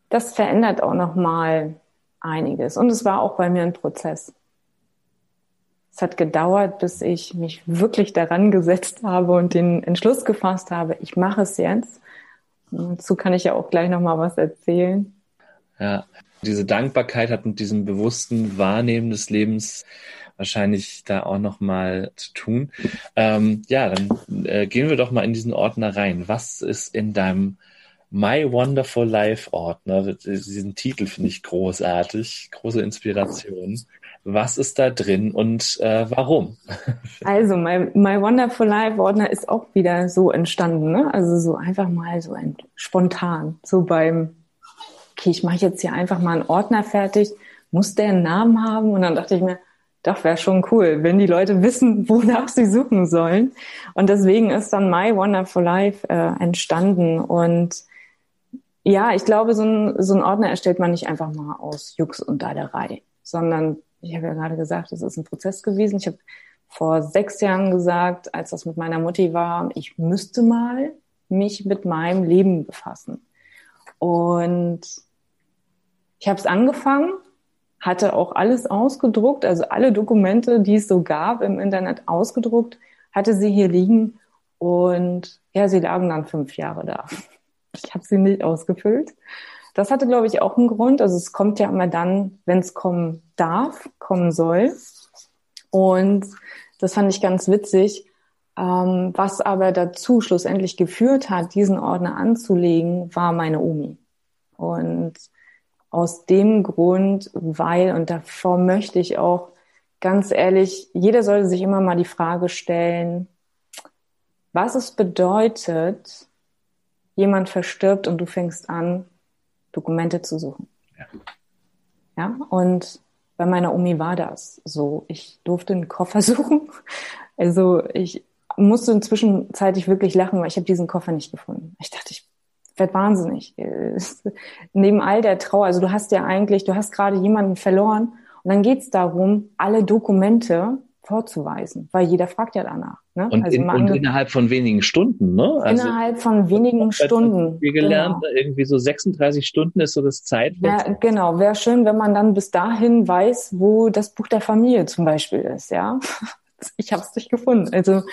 das verändert auch noch mal einiges. Und es war auch bei mir ein Prozess. Es hat gedauert, bis ich mich wirklich daran gesetzt habe und den Entschluss gefasst habe, ich mache es jetzt. Und dazu kann ich ja auch gleich noch mal was erzählen. Ja, diese Dankbarkeit hat mit diesem bewussten Wahrnehmen des Lebens wahrscheinlich da auch noch mal zu tun. Ähm, ja, dann äh, gehen wir doch mal in diesen Ordner rein. Was ist in deinem My Wonderful Life Ordner? Diesen Titel finde ich großartig, große Inspiration. Was ist da drin und äh, warum? Also, my, my Wonderful Life Ordner ist auch wieder so entstanden, ne? Also so einfach mal so ein spontan, so beim, okay, ich mache jetzt hier einfach mal einen Ordner fertig, muss der einen Namen haben? Und dann dachte ich mir, doch, wäre schon cool, wenn die Leute wissen, wonach sie suchen sollen. Und deswegen ist dann My Wonderful Life äh, entstanden. Und ja, ich glaube, so ein, so ein Ordner erstellt man nicht einfach mal aus Jux und Daderei, sondern ich habe ja gerade gesagt, es ist ein Prozess gewesen. Ich habe vor sechs Jahren gesagt, als das mit meiner Mutti war, ich müsste mal mich mit meinem Leben befassen. Und ich habe es angefangen hatte auch alles ausgedruckt, also alle Dokumente, die es so gab im Internet ausgedruckt, hatte sie hier liegen und ja, sie lagen dann fünf Jahre da. Ich habe sie nicht ausgefüllt. Das hatte, glaube ich, auch einen Grund. Also es kommt ja immer dann, wenn es kommen darf, kommen soll. Und das fand ich ganz witzig. Ähm, was aber dazu schlussendlich geführt hat, diesen Ordner anzulegen, war meine Omi. Und aus dem Grund, weil, und davor möchte ich auch ganz ehrlich, jeder sollte sich immer mal die Frage stellen, was es bedeutet, jemand verstirbt und du fängst an, Dokumente zu suchen. Ja. ja, und bei meiner Omi war das so. Ich durfte einen Koffer suchen. Also ich musste inzwischen zeitig wirklich lachen, weil ich habe diesen Koffer nicht gefunden. Ich dachte, ich werd wahnsinnig. Neben all der Trauer, also du hast ja eigentlich, du hast gerade jemanden verloren und dann geht's darum, alle Dokumente vorzuweisen, weil jeder fragt ja danach. Ne? Und, also in, und innerhalb von wenigen Stunden, ne? Also innerhalb von wenigen Stunden. Wir gelernt, genau. irgendwie so 36 Stunden ist so das Zeit. Ja, genau. Wäre schön, wenn man dann bis dahin weiß, wo das Buch der Familie zum Beispiel ist, ja. Ich habe es nicht gefunden. Also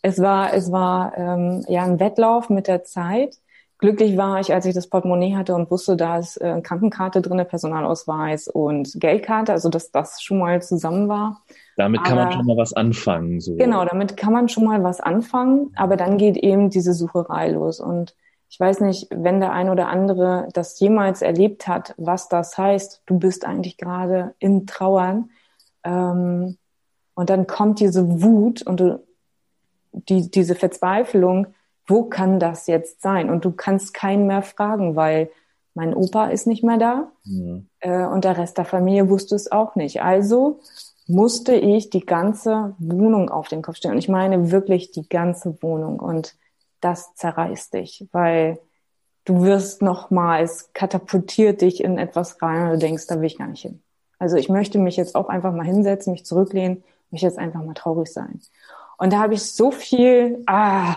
es war, es war ähm, ja ein Wettlauf mit der Zeit. Glücklich war ich, als ich das Portemonnaie hatte und wusste, da ist äh, Krankenkarte drin, Personalausweis und Geldkarte, also dass das schon mal zusammen war. Damit kann aber, man schon mal was anfangen. So. Genau, damit kann man schon mal was anfangen, aber dann geht eben diese Sucherei los. Und ich weiß nicht, wenn der ein oder andere das jemals erlebt hat, was das heißt, du bist eigentlich gerade im Trauern. Ähm, und dann kommt diese Wut und du, die, diese Verzweiflung, wo kann das jetzt sein? Und du kannst keinen mehr fragen, weil mein Opa ist nicht mehr da ja. äh, und der Rest der Familie wusste es auch nicht. Also musste ich die ganze Wohnung auf den Kopf stellen. Und ich meine wirklich die ganze Wohnung. Und das zerreißt dich, weil du wirst nochmals katapultiert dich in etwas rein und du denkst, da will ich gar nicht hin. Also ich möchte mich jetzt auch einfach mal hinsetzen, mich zurücklehnen, mich jetzt einfach mal traurig sein. Und da habe ich so viel, ah,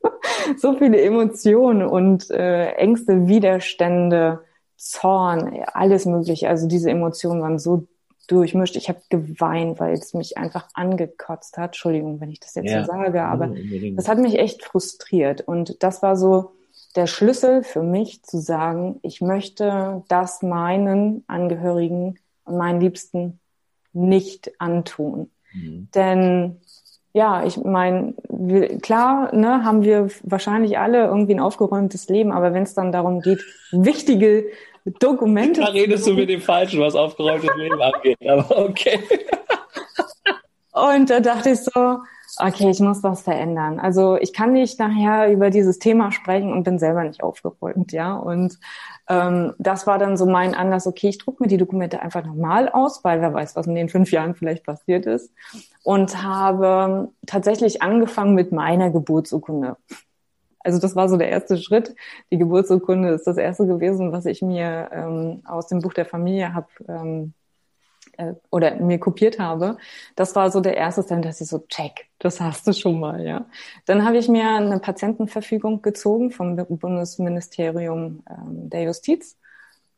so viele Emotionen und äh, Ängste, Widerstände, Zorn, alles Mögliche. Also diese Emotionen waren so durchmischt. Ich habe geweint, weil es mich einfach angekotzt hat. Entschuldigung, wenn ich das jetzt ja. so sage, aber ja, das hat mich echt frustriert. Und das war so der Schlüssel für mich zu sagen, ich möchte das meinen Angehörigen und meinen Liebsten nicht antun. Mhm. Denn ja, ich meine, klar, ne, haben wir wahrscheinlich alle irgendwie ein aufgeräumtes Leben, aber wenn es dann darum geht, wichtige Dokumente. Da redest du mit dem Falschen, was aufgeräumtes Leben angeht, aber okay. Und da dachte ich so, okay, ich muss was verändern. Also ich kann nicht nachher über dieses Thema sprechen und bin selber nicht aufgeräumt, ja. Und ähm, das war dann so mein Anlass, okay, ich druck mir die Dokumente einfach nochmal aus, weil wer weiß, was in den fünf Jahren vielleicht passiert ist. Und habe tatsächlich angefangen mit meiner Geburtsurkunde. Also das war so der erste Schritt. Die Geburtsurkunde ist das erste gewesen, was ich mir ähm, aus dem Buch der Familie habe ähm, äh, oder mir kopiert habe. Das war so der erste Step, dass ich so check, das hast du schon mal, ja. Dann habe ich mir eine Patientenverfügung gezogen vom Bundesministerium ähm, der Justiz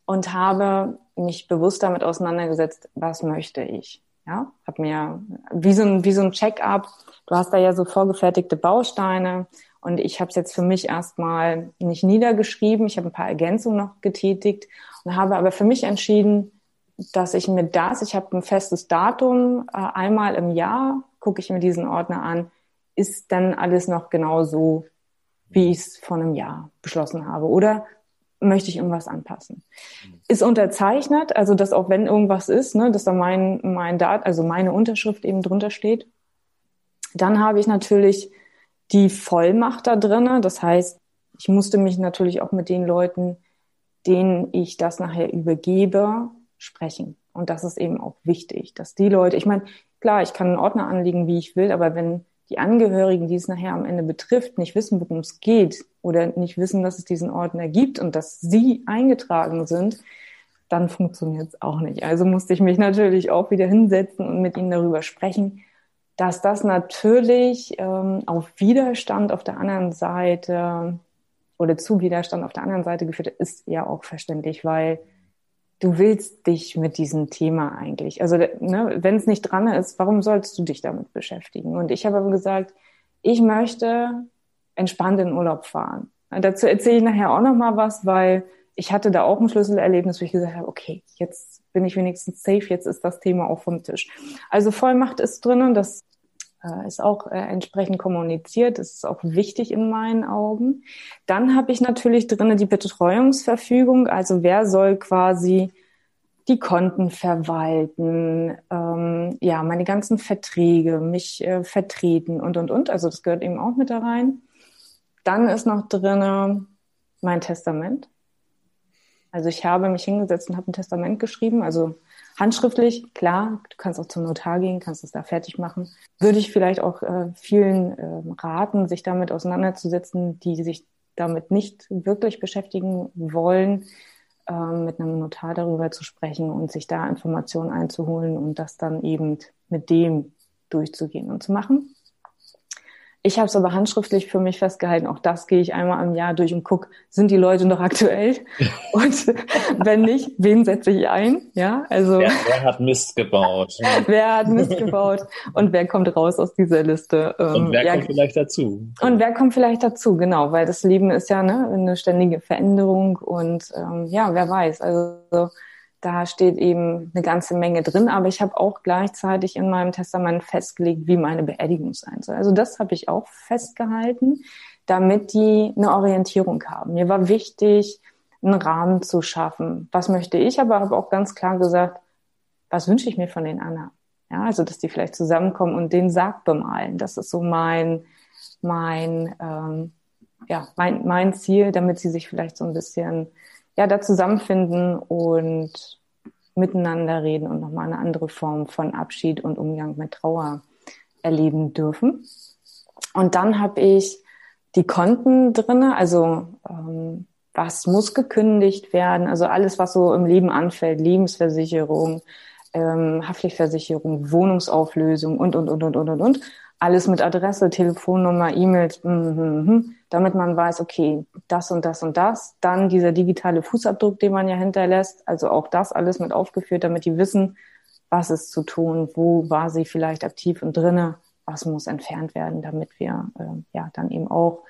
und habe mich bewusst damit auseinandergesetzt, was möchte ich. Ja, habe mir wie so ein wie so ein Check-up. Du hast da ja so vorgefertigte Bausteine und ich habe es jetzt für mich erstmal nicht niedergeschrieben. Ich habe ein paar Ergänzungen noch getätigt und habe aber für mich entschieden, dass ich mir das, ich habe ein festes Datum, äh, einmal im Jahr gucke ich mir diesen Ordner an, ist dann alles noch genau so, wie ich es vor einem Jahr beschlossen habe? Oder möchte ich irgendwas anpassen? Ist unterzeichnet, also dass auch wenn irgendwas ist, ne, dass da mein, mein Dat, also meine Unterschrift eben drunter steht. Dann habe ich natürlich die Vollmacht da drinne. Das heißt, ich musste mich natürlich auch mit den Leuten, denen ich das nachher übergebe, sprechen. Und das ist eben auch wichtig, dass die Leute, ich meine, klar, ich kann einen Ordner anlegen, wie ich will, aber wenn die Angehörigen, die es nachher am Ende betrifft, nicht wissen, worum es geht oder nicht wissen, dass es diesen Ordner gibt und dass sie eingetragen sind, dann funktioniert es auch nicht. Also musste ich mich natürlich auch wieder hinsetzen und mit ihnen darüber sprechen, dass das natürlich ähm, auf Widerstand auf der anderen Seite oder zu Widerstand auf der anderen Seite geführt hat, ist ja auch verständlich, weil du willst dich mit diesem Thema eigentlich. Also ne, wenn es nicht dran ist, warum sollst du dich damit beschäftigen? Und ich habe gesagt, ich möchte entspannt in Urlaub fahren. Und dazu erzähle ich nachher auch noch mal was, weil ich hatte da auch ein Schlüsselerlebnis, wo ich gesagt habe, okay, jetzt bin ich wenigstens safe, jetzt ist das Thema auch vom Tisch. Also Vollmacht ist drinnen, das ist auch äh, entsprechend kommuniziert. Das ist auch wichtig in meinen Augen. Dann habe ich natürlich drinnen die Betreuungsverfügung. Also wer soll quasi die Konten verwalten, ähm, ja, meine ganzen Verträge, mich äh, vertreten und, und, und. Also das gehört eben auch mit da rein. Dann ist noch drinnen mein Testament. Also ich habe mich hingesetzt und habe ein Testament geschrieben. Also Handschriftlich, klar, du kannst auch zum Notar gehen, kannst es da fertig machen. Würde ich vielleicht auch äh, vielen äh, raten, sich damit auseinanderzusetzen, die sich damit nicht wirklich beschäftigen wollen, äh, mit einem Notar darüber zu sprechen und sich da Informationen einzuholen und das dann eben mit dem durchzugehen und zu machen. Ich habe es aber handschriftlich für mich festgehalten. Auch das gehe ich einmal im Jahr durch und guck, sind die Leute noch aktuell? Und wenn nicht, wen setze ich ein? Ja, also wer, wer, hat Mist gebaut? wer hat Mist gebaut? Und wer kommt raus aus dieser Liste? Ähm, und wer ja, kommt vielleicht dazu? Und wer kommt vielleicht dazu? Genau, weil das Leben ist ja ne, eine ständige Veränderung und ähm, ja, wer weiß. Also da steht eben eine ganze Menge drin, aber ich habe auch gleichzeitig in meinem Testament festgelegt, wie meine Beerdigung sein soll. Also das habe ich auch festgehalten. damit die eine Orientierung haben. Mir war wichtig, einen Rahmen zu schaffen. Was möchte ich, aber habe auch ganz klar gesagt, was wünsche ich mir von den anderen? Ja, also dass die vielleicht zusammenkommen und den Sarg bemalen. Das ist so mein, mein, ähm, ja, mein, mein Ziel, damit sie sich vielleicht so ein bisschen ja, da zusammenfinden und miteinander reden und nochmal eine andere Form von Abschied und Umgang mit Trauer erleben dürfen. Und dann habe ich die Konten drinne, also ähm, was muss gekündigt werden, also alles, was so im Leben anfällt, Lebensversicherung, ähm, Haftpflichtversicherung, Wohnungsauflösung und, und, und, und, und, und, und. Alles mit Adresse, Telefonnummer, E-Mails, mm, mm, mm, damit man weiß, okay, das und das und das. Dann dieser digitale Fußabdruck, den man ja hinterlässt, also auch das alles mit aufgeführt, damit die wissen, was ist zu tun, wo war sie vielleicht aktiv und drinne, was muss entfernt werden, damit wir äh, ja dann eben auch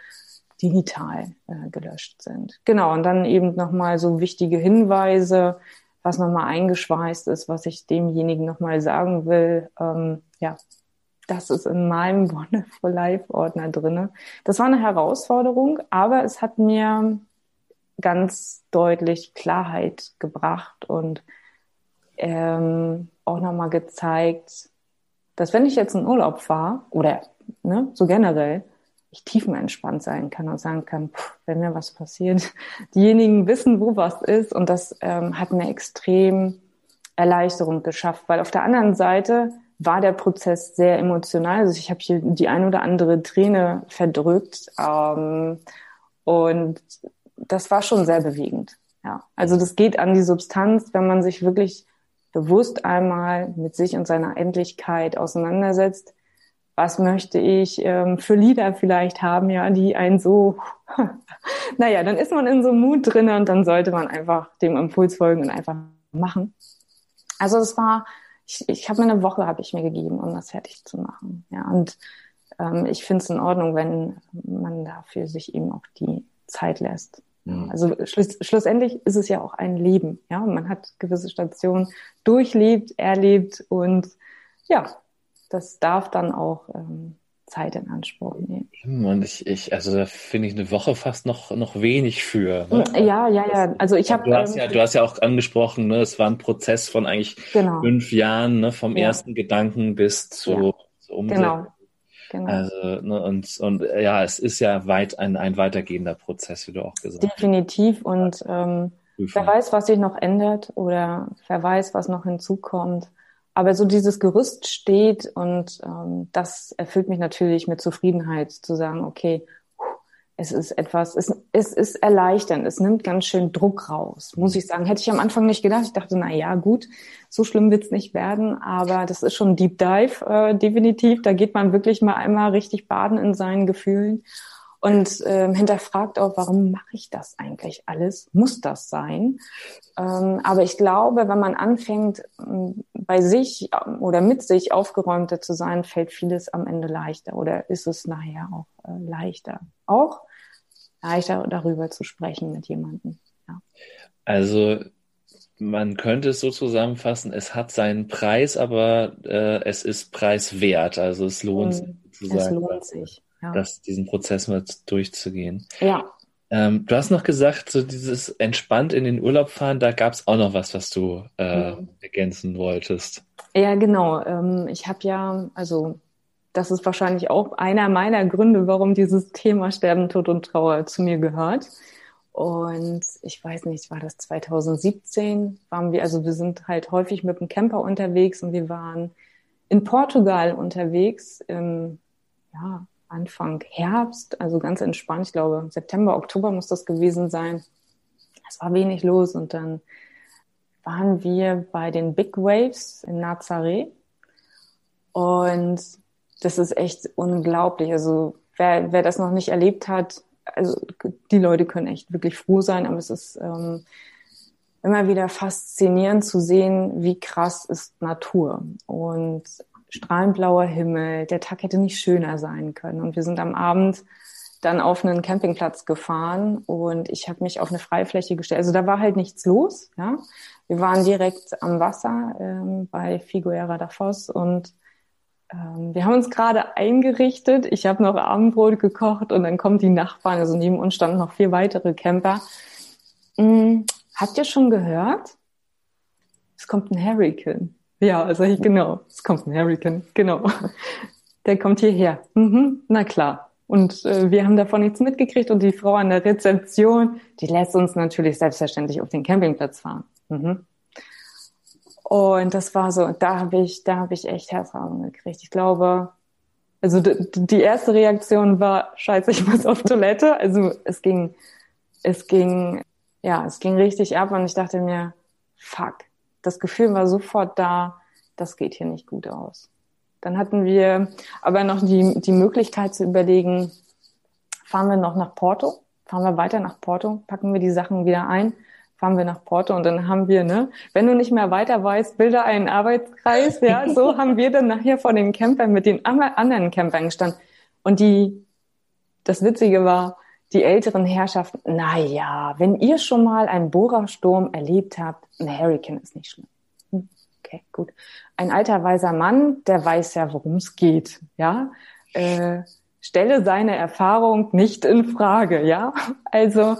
digital äh, gelöscht sind. Genau, und dann eben nochmal so wichtige Hinweise, was nochmal eingeschweißt ist, was ich demjenigen nochmal sagen will. Ähm, ja, das ist in meinem Wonderful Life Ordner drinne. Das war eine Herausforderung, aber es hat mir ganz deutlich Klarheit gebracht und ähm, auch nochmal gezeigt, dass wenn ich jetzt in Urlaub fahre oder ne, so generell, ich tiefenentspannt sein kann und sagen kann, pff, wenn mir was passiert, diejenigen wissen, wo was ist. Und das ähm, hat mir extrem Erleichterung geschafft, weil auf der anderen Seite war der Prozess sehr emotional. Also ich habe hier die ein oder andere Träne verdrückt ähm, und das war schon sehr bewegend. Ja, also das geht an die Substanz, wenn man sich wirklich bewusst einmal mit sich und seiner Endlichkeit auseinandersetzt was möchte ich ähm, für Lieder vielleicht haben, ja, die einen so, naja, dann ist man in so einem Mut drin und dann sollte man einfach dem Impuls folgen und einfach machen. Also es war, ich, ich habe mir eine Woche habe ich mir gegeben, um das fertig zu machen. Ja, und ähm, ich finde es in Ordnung, wenn man dafür sich eben auch die Zeit lässt. Ja. Also schluss, schlussendlich ist es ja auch ein Leben, ja. Man hat gewisse Stationen durchlebt, erlebt und ja, das darf dann auch ähm, Zeit in Anspruch nehmen. Und ich, ich also da finde ich eine Woche fast noch, noch wenig für. Ne? Ja, ja, ja. Also ich habe. Du hast ja, du hast ja auch angesprochen, ne, es war ein Prozess von eigentlich genau. fünf Jahren, ne, vom ja. ersten Gedanken bis zu, ja. zur Umsetzung. Genau. Genau. Also, ne, und, und ja, es ist ja weit ein, ein weitergehender Prozess, wie du auch gesagt hast. Definitiv. Und ähm, wer weiß, was sich noch ändert oder wer weiß, was noch hinzukommt. Aber so dieses Gerüst steht und ähm, das erfüllt mich natürlich mit Zufriedenheit zu sagen, okay, es ist etwas, es, es ist erleichternd, es nimmt ganz schön Druck raus, muss ich sagen. Hätte ich am Anfang nicht gedacht. Ich dachte, na ja, gut, so schlimm wird's nicht werden, aber das ist schon Deep Dive, äh, definitiv. Da geht man wirklich mal einmal richtig baden in seinen Gefühlen und ähm, hinterfragt auch, warum mache ich das eigentlich alles? Muss das sein? Ähm, aber ich glaube, wenn man anfängt, ähm, bei sich ähm, oder mit sich aufgeräumter zu sein, fällt vieles am Ende leichter oder ist es nachher auch äh, leichter. Auch leichter darüber zu sprechen mit jemandem. Ja. Also man könnte es so zusammenfassen, es hat seinen Preis, aber äh, es ist preiswert. Also es lohnt sich. Sozusagen. Es lohnt sich ja. das, diesen Prozess mal durchzugehen. Ja. Ähm, du hast noch gesagt, so dieses entspannt in den Urlaub fahren, da gab es auch noch was, was du äh, mhm. ergänzen wolltest. Ja, genau. Ähm, ich habe ja, also das ist wahrscheinlich auch einer meiner Gründe, warum dieses Thema Sterben, Tod und Trauer zu mir gehört. Und ich weiß nicht, war das 2017? Waren wir, also wir sind halt häufig mit dem Camper unterwegs und wir waren in Portugal unterwegs, im, ja, Anfang Herbst, also ganz entspannt. Ich glaube, September, Oktober muss das gewesen sein. Es war wenig los und dann waren wir bei den Big Waves in Nazaré. Und das ist echt unglaublich. Also wer, wer das noch nicht erlebt hat, also die Leute können echt wirklich froh sein, aber es ist ähm, immer wieder faszinierend zu sehen, wie krass ist Natur. Und strahlend blauer Himmel, der Tag hätte nicht schöner sein können. Und wir sind am Abend dann auf einen Campingplatz gefahren und ich habe mich auf eine Freifläche gestellt. Also da war halt nichts los. Ja, wir waren direkt am Wasser ähm, bei Figuera da Foz und ähm, wir haben uns gerade eingerichtet. Ich habe noch Abendbrot gekocht und dann kommen die Nachbarn. Also neben uns standen noch vier weitere Camper. Hm, habt ihr schon gehört? Es kommt ein Hurricane. Ja, sag ich genau. Es kommt ein Hurricane. Genau. Der kommt hierher. Mhm, na klar. Und äh, wir haben davon nichts mitgekriegt und die Frau an der Rezeption, die lässt uns natürlich selbstverständlich auf den Campingplatz fahren. Mhm. Und das war so, da habe ich, da habe ich echt Herzrasen gekriegt. Ich glaube, also die erste Reaktion war, scheiße, ich muss auf Toilette. Also es ging, es ging, ja, es ging richtig ab und ich dachte mir, fuck, das Gefühl war sofort da, das geht hier nicht gut aus. Dann hatten wir aber noch die, die Möglichkeit zu überlegen, fahren wir noch nach Porto? Fahren wir weiter nach Porto? Packen wir die Sachen wieder ein? fahren wir nach Porto und dann haben wir, ne, wenn du nicht mehr weiter weißt, bilde einen Arbeitskreis, ja, so haben wir dann nachher vor den Campern mit den anderen Campern gestanden. Und die, das Witzige war, die älteren Herrschaften, na ja, wenn ihr schon mal einen Bohrersturm erlebt habt, ein Hurricane ist nicht schlimm. Hm, okay, gut. Ein alter weiser Mann, der weiß ja, worum es geht, ja. Äh, stelle seine Erfahrung nicht in Frage, ja. Also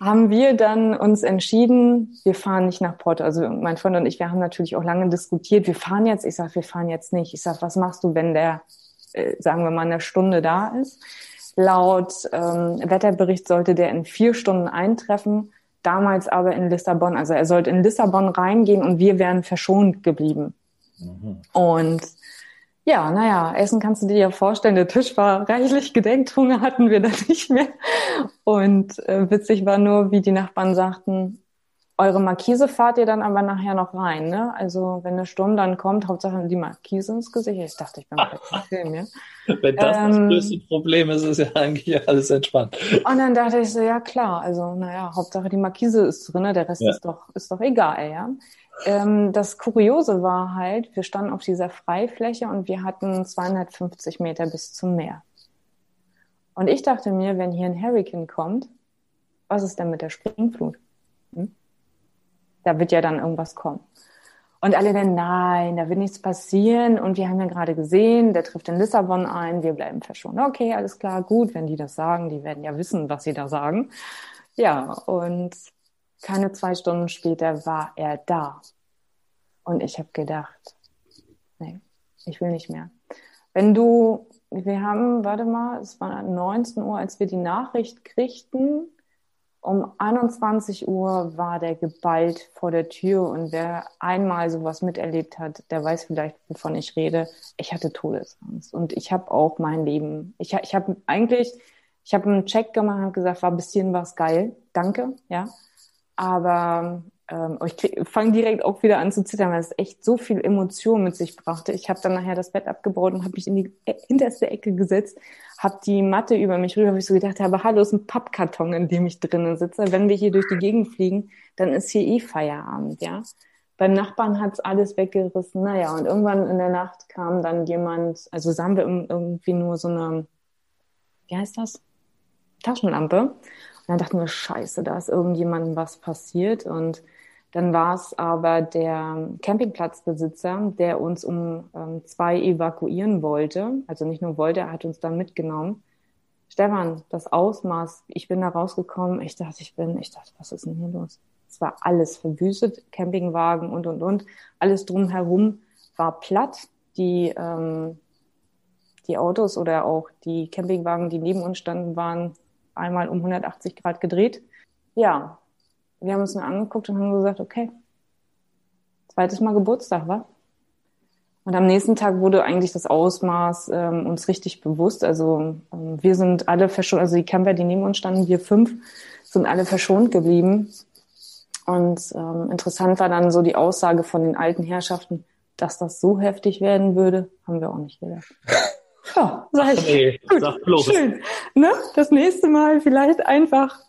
haben wir dann uns entschieden, wir fahren nicht nach Porto. Also mein Freund und ich, wir haben natürlich auch lange diskutiert, wir fahren jetzt. Ich sage, wir fahren jetzt nicht. Ich sage, was machst du, wenn der, äh, sagen wir mal, eine Stunde da ist? Laut ähm, Wetterbericht sollte der in vier Stunden eintreffen, damals aber in Lissabon. Also er sollte in Lissabon reingehen und wir wären verschont geblieben. Mhm. Und ja, naja, Essen kannst du dir ja vorstellen, der Tisch war reichlich gedeckt, Hunger hatten wir da nicht mehr. Und äh, witzig war nur, wie die Nachbarn sagten, eure Markise fahrt ihr dann aber nachher noch rein, ne? Also wenn der Sturm dann kommt, Hauptsache die Markise ins Gesicht. Ich dachte, ich bin im Film, ja. Wenn das ähm, das größte Problem ist, ist ja eigentlich alles entspannt. Und dann dachte ich so, ja klar, also naja, Hauptsache die Markise ist drin, der Rest ja. ist doch ist doch egal, ja. Ähm, das Kuriose war halt, wir standen auf dieser Freifläche und wir hatten 250 Meter bis zum Meer. Und ich dachte mir, wenn hier ein Hurricane kommt, was ist denn mit der Springflut? Da wird ja dann irgendwas kommen. Und alle dann, nein, da wird nichts passieren. Und wir haben ja gerade gesehen, der trifft in Lissabon ein, wir bleiben verschont. Okay, alles klar, gut, wenn die das sagen, die werden ja wissen, was sie da sagen. Ja, und keine zwei Stunden später war er da. Und ich habe gedacht, nee, ich will nicht mehr. Wenn du, wir haben, warte mal, es war 19 Uhr, als wir die Nachricht kriegten. Um 21 Uhr war der geballt vor der Tür und wer einmal sowas miterlebt hat, der weiß vielleicht, wovon ich rede. Ich hatte Todesangst und ich habe auch mein Leben. Ich, ich habe eigentlich, ich habe einen Check gemacht und gesagt, war ein bisschen was geil, danke, ja. Aber ähm, ich fange direkt auch wieder an zu zittern, weil es echt so viel Emotion mit sich brachte. Ich habe dann nachher das Bett abgebaut und habe mich in die e-, hinterste Ecke gesetzt, habe die Matte über mich rüber, habe ich so gedacht, aber hallo, ist ein Pappkarton, in dem ich drinnen sitze. Wenn wir hier durch die Gegend fliegen, dann ist hier eh Feierabend, ja. Beim Nachbarn hat's alles weggerissen. Naja, und irgendwann in der Nacht kam dann jemand, also sahen wir irgendwie nur so eine, wie heißt das? Taschenlampe dann dachten wir, scheiße, da ist irgendjemandem was passiert. Und dann war es aber der Campingplatzbesitzer, der uns um ähm, zwei evakuieren wollte. Also nicht nur wollte, er hat uns dann mitgenommen. Stefan, das Ausmaß, ich bin da rausgekommen, ich dachte, ich bin, ich dachte, was ist denn hier los? Es war alles verwüstet, Campingwagen und, und, und. Alles drumherum war platt. Die, ähm, die Autos oder auch die Campingwagen, die neben uns standen, waren einmal um 180 Grad gedreht. Ja, wir haben uns dann angeguckt und haben gesagt, okay, zweites Mal Geburtstag, wa? Und am nächsten Tag wurde eigentlich das Ausmaß ähm, uns richtig bewusst. Also ähm, wir sind alle verschont, also die Camper, die neben uns standen, wir fünf, sind alle verschont geblieben. Und ähm, interessant war dann so die Aussage von den alten Herrschaften, dass das so heftig werden würde, haben wir auch nicht gedacht. Ja, sag ich. Nee, Gut, schön. Ne? Das nächste Mal vielleicht einfach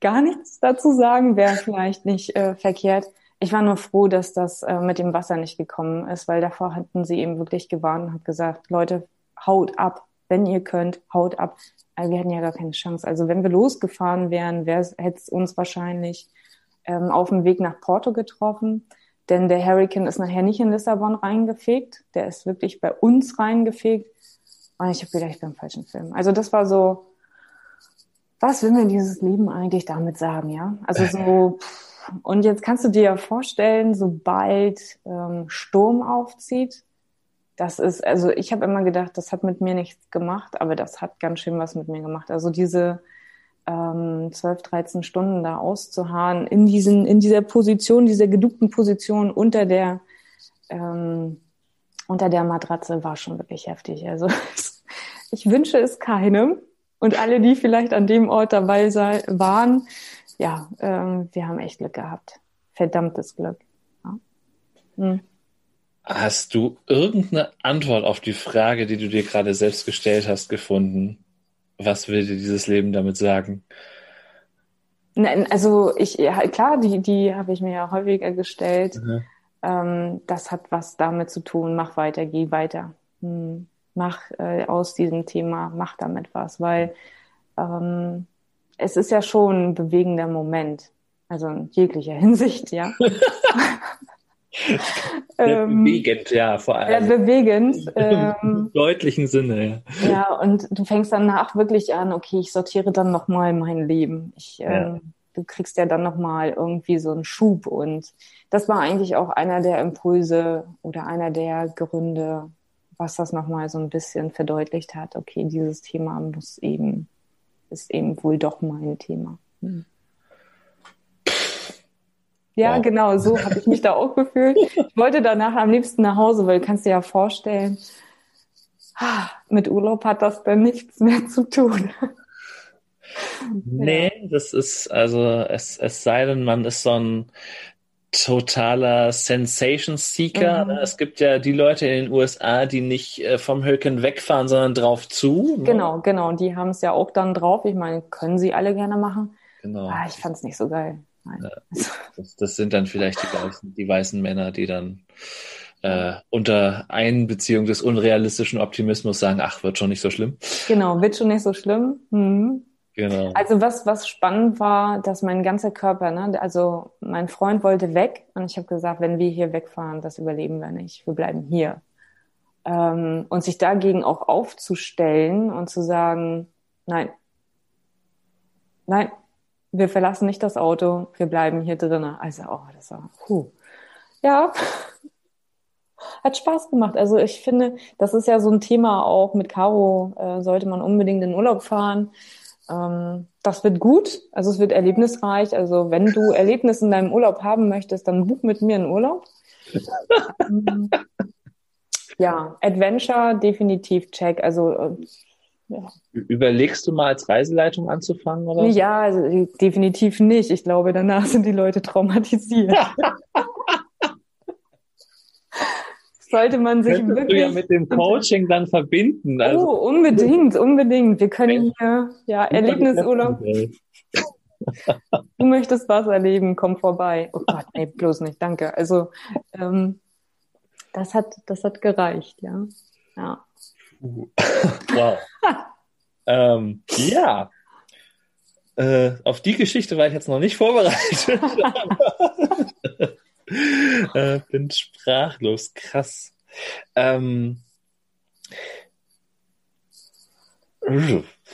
gar nichts dazu sagen, wäre vielleicht nicht äh, verkehrt. Ich war nur froh, dass das äh, mit dem Wasser nicht gekommen ist, weil davor hatten sie eben wirklich gewarnt und hat gesagt, Leute, haut ab, wenn ihr könnt, haut ab. Wir hatten ja gar keine Chance. Also wenn wir losgefahren wären, hätte es uns wahrscheinlich ähm, auf dem Weg nach Porto getroffen. Denn der Hurricane ist nachher nicht in Lissabon reingefegt, der ist wirklich bei uns reingefegt. Und ich habe gedacht, ich bin im falschen Film. Also das war so, was will mir dieses Leben eigentlich damit sagen, ja? Also so, und jetzt kannst du dir ja vorstellen, sobald ähm, Sturm aufzieht, das ist, also ich habe immer gedacht, das hat mit mir nichts gemacht, aber das hat ganz schön was mit mir gemacht. Also diese ähm, 12, 13 Stunden da auszuharren, in diesen, in dieser Position, dieser geduckten Position unter der, ähm, unter der Matratze war schon wirklich heftig. Also ich wünsche es keinem. Und alle, die vielleicht an dem Ort dabei sei, waren, ja, ähm, wir haben echt Glück gehabt. Verdammtes Glück. Ja. Hm. Hast du irgendeine Antwort auf die Frage, die du dir gerade selbst gestellt hast, gefunden? Was will dir dieses Leben damit sagen? Nein, also ich, ja, klar, die, die habe ich mir ja häufiger gestellt. Mhm. Ähm, das hat was damit zu tun. Mach weiter, geh weiter. Hm. Mach äh, aus diesem Thema, mach damit was, weil ähm, es ist ja schon ein bewegender Moment. Also in jeglicher Hinsicht, ja. Ähm, bewegend, ja, vor allem. Sehr bewegend. Im deutlichen Sinne, ja. Ja, und du fängst danach wirklich an, okay, ich sortiere dann nochmal mein Leben. Ich, ja. ähm, du kriegst ja dann nochmal irgendwie so einen Schub. Und das war eigentlich auch einer der Impulse oder einer der Gründe, was das nochmal so ein bisschen verdeutlicht hat. Okay, dieses Thema muss eben, ist eben wohl doch mein Thema. Hm. Ja, wow. genau, so habe ich mich da auch gefühlt. Ich wollte danach am liebsten nach Hause, weil du kannst dir ja vorstellen, mit Urlaub hat das dann nichts mehr zu tun. Nee, das ist, also es, es sei denn, man ist so ein totaler Sensation Seeker. Mhm. Es gibt ja die Leute in den USA, die nicht äh, vom Hurricane wegfahren, sondern drauf zu. Ne? Genau, genau. Die haben es ja auch dann drauf. Ich meine, können sie alle gerne machen. Genau. Ah, ich fand es nicht so geil. Ja, das, das, sind dann vielleicht die weißen, die weißen Männer, die dann äh, unter Einbeziehung des unrealistischen Optimismus sagen, ach, wird schon nicht so schlimm. Genau, wird schon nicht so schlimm. Mhm. Genau. Also was, was spannend war, dass mein ganzer Körper, ne, also mein Freund wollte weg und ich habe gesagt, wenn wir hier wegfahren, das überleben wir nicht, wir bleiben hier. Ähm, und sich dagegen auch aufzustellen und zu sagen, nein, nein, wir verlassen nicht das Auto, wir bleiben hier drinnen. Also, oh, das war, puh. Ja, hat Spaß gemacht. Also ich finde, das ist ja so ein Thema auch mit Caro, äh, sollte man unbedingt in Urlaub fahren. Ähm, das wird gut, also es wird erlebnisreich. Also wenn du Erlebnisse in deinem Urlaub haben möchtest, dann buch mit mir einen Urlaub. ähm, ja, Adventure definitiv check. Also äh, ja. Überlegst du mal als Reiseleitung anzufangen oder? Ja, also, definitiv nicht. Ich glaube, danach sind die Leute traumatisiert. Sollte man sich Könntest wirklich. Du ja mit dem Coaching dann verbinden. Also. Oh, unbedingt, unbedingt. Wir können hier, ja, Erlebnisurlaub. du möchtest was erleben, komm vorbei. Oh Gott, nee, bloß nicht, danke. Also, ähm, das hat, das hat gereicht, ja. Ja. Wow. ähm, ja. Äh, auf die Geschichte war ich jetzt noch nicht vorbereitet. äh, bin sprachlos. Krass. Ähm,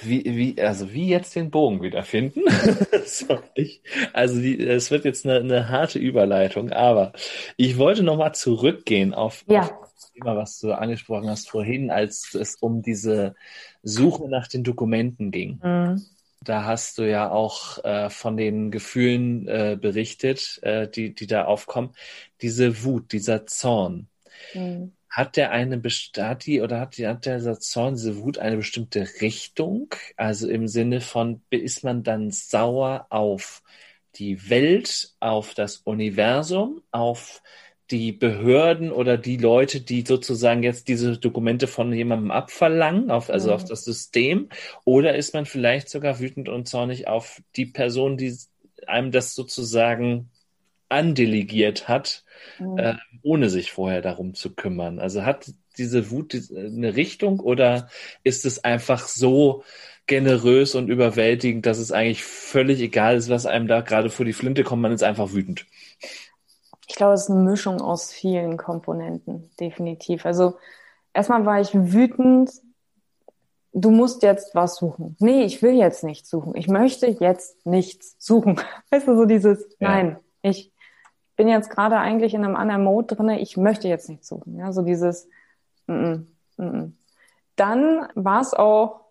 wie, wie, also wie jetzt den Bogen wiederfinden? also die, es wird jetzt eine, eine, harte Überleitung, aber ich wollte nochmal zurückgehen auf, ja. auf Thema, was du angesprochen hast vorhin, als es um diese Suche nach den Dokumenten ging. Mhm. Da hast du ja auch äh, von den Gefühlen äh, berichtet, äh, die, die da aufkommen. Diese Wut, dieser Zorn. Mhm. Hat der eine hat die oder hat, die, hat dieser Zorn, diese Wut eine bestimmte Richtung? Also im Sinne von, ist man dann sauer auf die Welt, auf das Universum, auf die Behörden oder die Leute, die sozusagen jetzt diese Dokumente von jemandem abverlangen, auf, also auf das System? Oder ist man vielleicht sogar wütend und zornig auf die Person, die einem das sozusagen andelegiert hat, ja. äh, ohne sich vorher darum zu kümmern? Also hat diese Wut eine Richtung oder ist es einfach so generös und überwältigend, dass es eigentlich völlig egal ist, was einem da gerade vor die Flinte kommt, man ist einfach wütend? Ich glaube, es ist eine Mischung aus vielen Komponenten, definitiv. Also erstmal war ich wütend, du musst jetzt was suchen. Nee, ich will jetzt nichts suchen. Ich möchte jetzt nichts suchen. Weißt du, so dieses, ja. nein, ich bin jetzt gerade eigentlich in einem anderen Mode drinne, ich möchte jetzt nichts suchen. Ja, so dieses, mm -mm, mm dann war es auch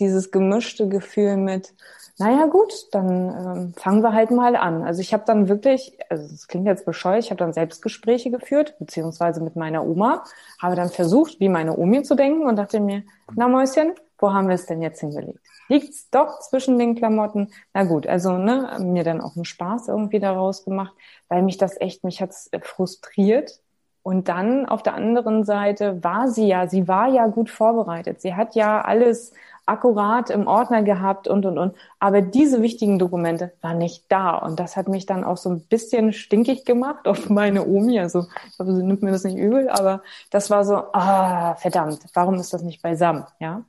dieses gemischte Gefühl mit, naja gut, dann ähm, fangen wir halt mal an. Also ich habe dann wirklich, also das klingt jetzt bescheuert, ich habe dann Selbstgespräche geführt, beziehungsweise mit meiner Oma, habe dann versucht, wie meine Omi zu denken und dachte mir, na Mäuschen, wo haben wir es denn jetzt hingelegt? Liegt's doch zwischen den Klamotten? Na gut, also ne, mir dann auch einen Spaß irgendwie daraus gemacht, weil mich das echt, mich hat's frustriert. Und dann auf der anderen Seite war sie ja, sie war ja gut vorbereitet. Sie hat ja alles akkurat im Ordner gehabt und, und, und. Aber diese wichtigen Dokumente waren nicht da. Und das hat mich dann auch so ein bisschen stinkig gemacht auf meine Omi. Also, ich hoffe, sie nimmt mir das nicht übel, aber das war so, ah, verdammt, warum ist das nicht beisammen? Ja.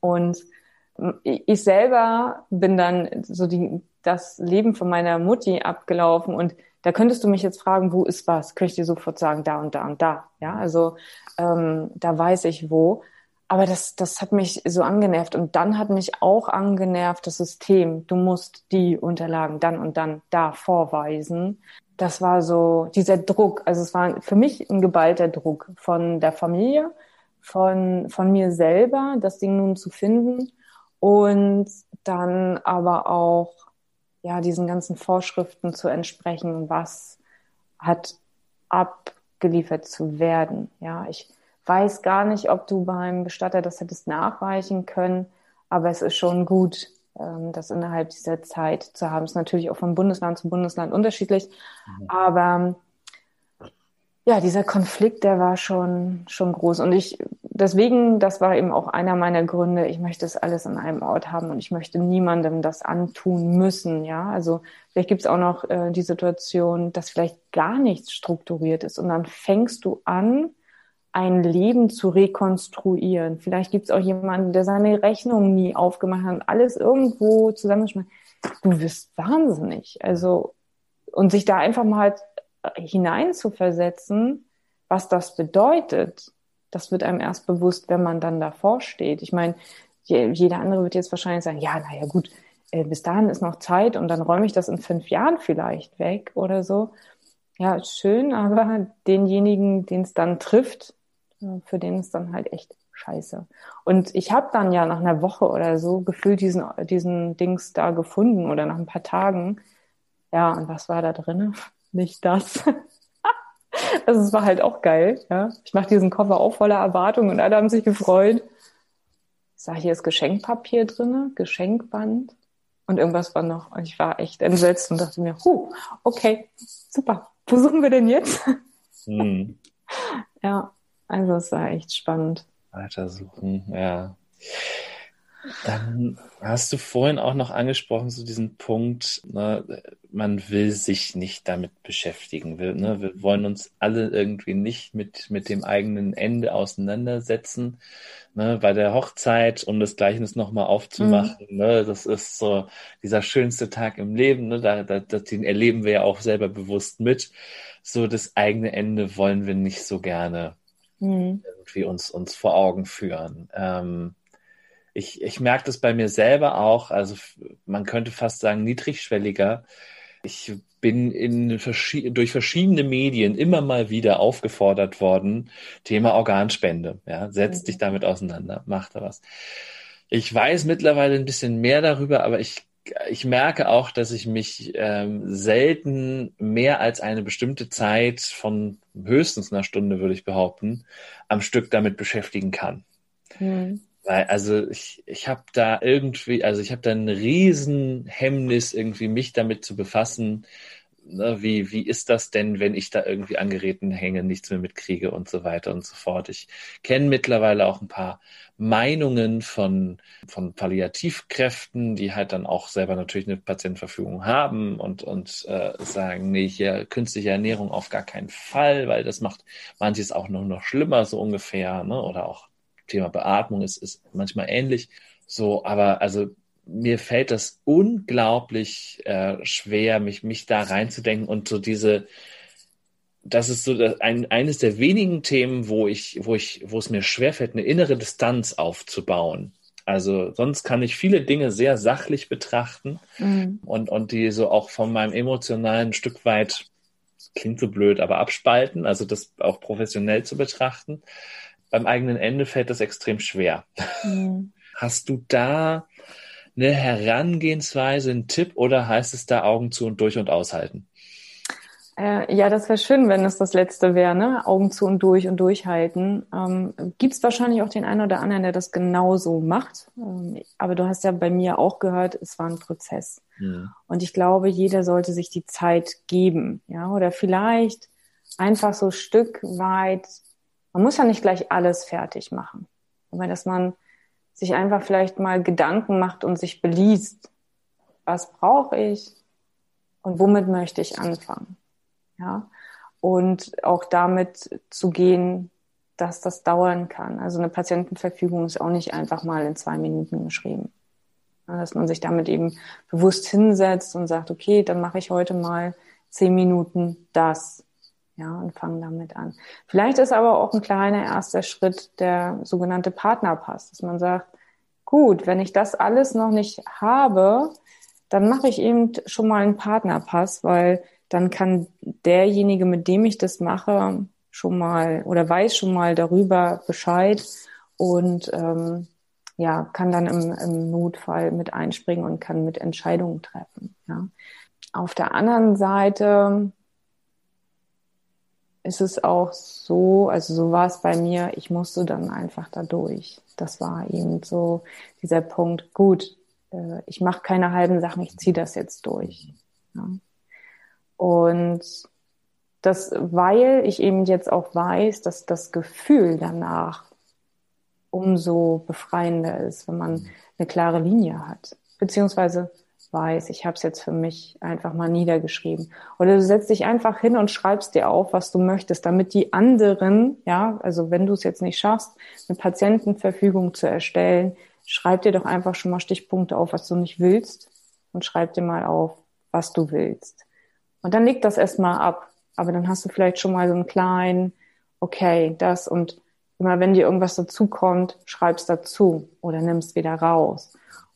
Und ich selber bin dann so die, das Leben von meiner Mutti abgelaufen und da könntest du mich jetzt fragen, wo ist was? Könnte ich dir sofort sagen, da und da und da. Ja, also ähm, da weiß ich wo. Aber das, das hat mich so angenervt. Und dann hat mich auch angenervt das System. Du musst die Unterlagen dann und dann da vorweisen. Das war so dieser Druck. Also es war für mich ein geballter Druck von der Familie, von, von mir selber, das Ding nun zu finden. Und dann aber auch, ja, diesen ganzen Vorschriften zu entsprechen, was hat abgeliefert zu werden. Ja, ich, weiß gar nicht, ob du beim Bestatter das hättest nachweichen können, aber es ist schon gut, ähm, das innerhalb dieser Zeit zu haben. Es ist natürlich auch von Bundesland zu Bundesland unterschiedlich, mhm. aber ja, dieser Konflikt, der war schon, schon groß. Und ich, deswegen, das war eben auch einer meiner Gründe, ich möchte es alles an einem Ort haben und ich möchte niemandem das antun müssen, ja. Also vielleicht gibt es auch noch äh, die Situation, dass vielleicht gar nichts strukturiert ist und dann fängst du an, ein Leben zu rekonstruieren. Vielleicht gibt es auch jemanden, der seine Rechnung nie aufgemacht hat, alles irgendwo zusammenschmeißt. Du wirst wahnsinnig. Also, und sich da einfach mal hinein zu versetzen, was das bedeutet, das wird einem erst bewusst, wenn man dann davor steht. Ich meine, jeder andere wird jetzt wahrscheinlich sagen, ja, naja, gut, äh, bis dahin ist noch Zeit und dann räume ich das in fünf Jahren vielleicht weg oder so. Ja, schön, aber denjenigen, den es dann trifft, für den ist dann halt echt scheiße. Und ich habe dann ja nach einer Woche oder so gefühlt diesen, diesen Dings da gefunden oder nach ein paar Tagen. Ja, und was war da drin? Nicht das. also es war halt auch geil. Ja. Ich mache diesen Koffer auch voller Erwartung und alle haben sich gefreut. Ich sag, hier ist Geschenkpapier drin, Geschenkband und irgendwas war noch. Und ich war echt entsetzt und dachte mir, huh, okay, super. Wo suchen wir denn jetzt? Hm. Ja, also es war echt spannend. Weitersuchen, ja. Dann hast du vorhin auch noch angesprochen, so diesen Punkt, ne, man will sich nicht damit beschäftigen. Wir, ne, wir wollen uns alle irgendwie nicht mit, mit dem eigenen Ende auseinandersetzen. Ne, bei der Hochzeit, um das Gleichnis nochmal aufzumachen, mhm. ne, das ist so dieser schönste Tag im Leben, ne, da, da, den erleben wir ja auch selber bewusst mit. So das eigene Ende wollen wir nicht so gerne mhm. irgendwie uns, uns vor Augen führen. Ähm, ich, ich merke das bei mir selber auch, also man könnte fast sagen niedrigschwelliger. Ich bin in verschied durch verschiedene Medien immer mal wieder aufgefordert worden, Thema Organspende. Ja, setz mhm. dich damit auseinander, mach da was. Ich weiß mittlerweile ein bisschen mehr darüber, aber ich ich merke auch, dass ich mich ähm, selten mehr als eine bestimmte Zeit von höchstens einer Stunde, würde ich behaupten, am Stück damit beschäftigen kann. Mhm. Weil, also ich, ich habe da irgendwie, also ich habe da ein riesen Hemmnis, irgendwie mich damit zu befassen, ne, wie, wie ist das denn, wenn ich da irgendwie an Geräten hänge, nichts mehr mitkriege und so weiter und so fort. Ich kenne mittlerweile auch ein paar Meinungen von, von Palliativkräften, die halt dann auch selber natürlich eine Patientenverfügung haben und, und äh, sagen, nee, hier künstliche Ernährung auf gar keinen Fall, weil das macht manches auch noch, noch schlimmer, so ungefähr, ne? Oder auch Thema Beatmung ist, ist manchmal ähnlich. So, aber also mir fällt das unglaublich äh, schwer, mich, mich da reinzudenken und so diese, das ist so ein, eines der wenigen Themen, wo ich, wo ich, wo es mir schwerfällt, eine innere Distanz aufzubauen. Also sonst kann ich viele Dinge sehr sachlich betrachten mhm. und, und die so auch von meinem emotionalen Stück weit, klingt so blöd, aber abspalten, also das auch professionell zu betrachten. Beim eigenen Ende fällt das extrem schwer. Mhm. Hast du da eine Herangehensweise, einen Tipp oder heißt es da Augen zu und durch und aushalten? Äh, ja, das wäre schön, wenn es das letzte wäre, ne? Augen zu und durch und durchhalten. Ähm, Gibt es wahrscheinlich auch den einen oder anderen, der das genauso macht. Ähm, aber du hast ja bei mir auch gehört, es war ein Prozess. Ja. Und ich glaube, jeder sollte sich die Zeit geben, ja, oder vielleicht einfach so Stück weit. Man muss ja nicht gleich alles fertig machen, aber dass man sich einfach vielleicht mal Gedanken macht und sich beliest. Was brauche ich und womit möchte ich anfangen? Ja. Und auch damit zu gehen, dass das dauern kann. Also eine Patientenverfügung ist auch nicht einfach mal in zwei Minuten geschrieben. Dass man sich damit eben bewusst hinsetzt und sagt, okay, dann mache ich heute mal zehn Minuten das. Ja, und fange damit an. Vielleicht ist aber auch ein kleiner erster Schritt der sogenannte Partnerpass, dass man sagt, gut, wenn ich das alles noch nicht habe, dann mache ich eben schon mal einen Partnerpass, weil dann kann derjenige, mit dem ich das mache, schon mal oder weiß schon mal darüber Bescheid und ähm, ja, kann dann im, im Notfall mit einspringen und kann mit Entscheidungen treffen. Ja. Auf der anderen Seite ist es auch so, also so war es bei mir, ich musste dann einfach da durch. Das war eben so dieser Punkt, gut, äh, ich mache keine halben Sachen, ich ziehe das jetzt durch. Ja. Und das, weil ich eben jetzt auch weiß, dass das Gefühl danach umso befreiender ist, wenn man eine klare Linie hat. Beziehungsweise weiß, ich habe es jetzt für mich einfach mal niedergeschrieben. Oder du setzt dich einfach hin und schreibst dir auf, was du möchtest, damit die anderen, ja, also wenn du es jetzt nicht schaffst, eine Patientenverfügung zu erstellen, schreib dir doch einfach schon mal Stichpunkte auf, was du nicht willst und schreib dir mal auf, was du willst. Und dann legt das erstmal ab. Aber dann hast du vielleicht schon mal so einen kleinen, okay, das und immer wenn dir irgendwas dazukommt, schreibst dazu oder nimmst wieder raus.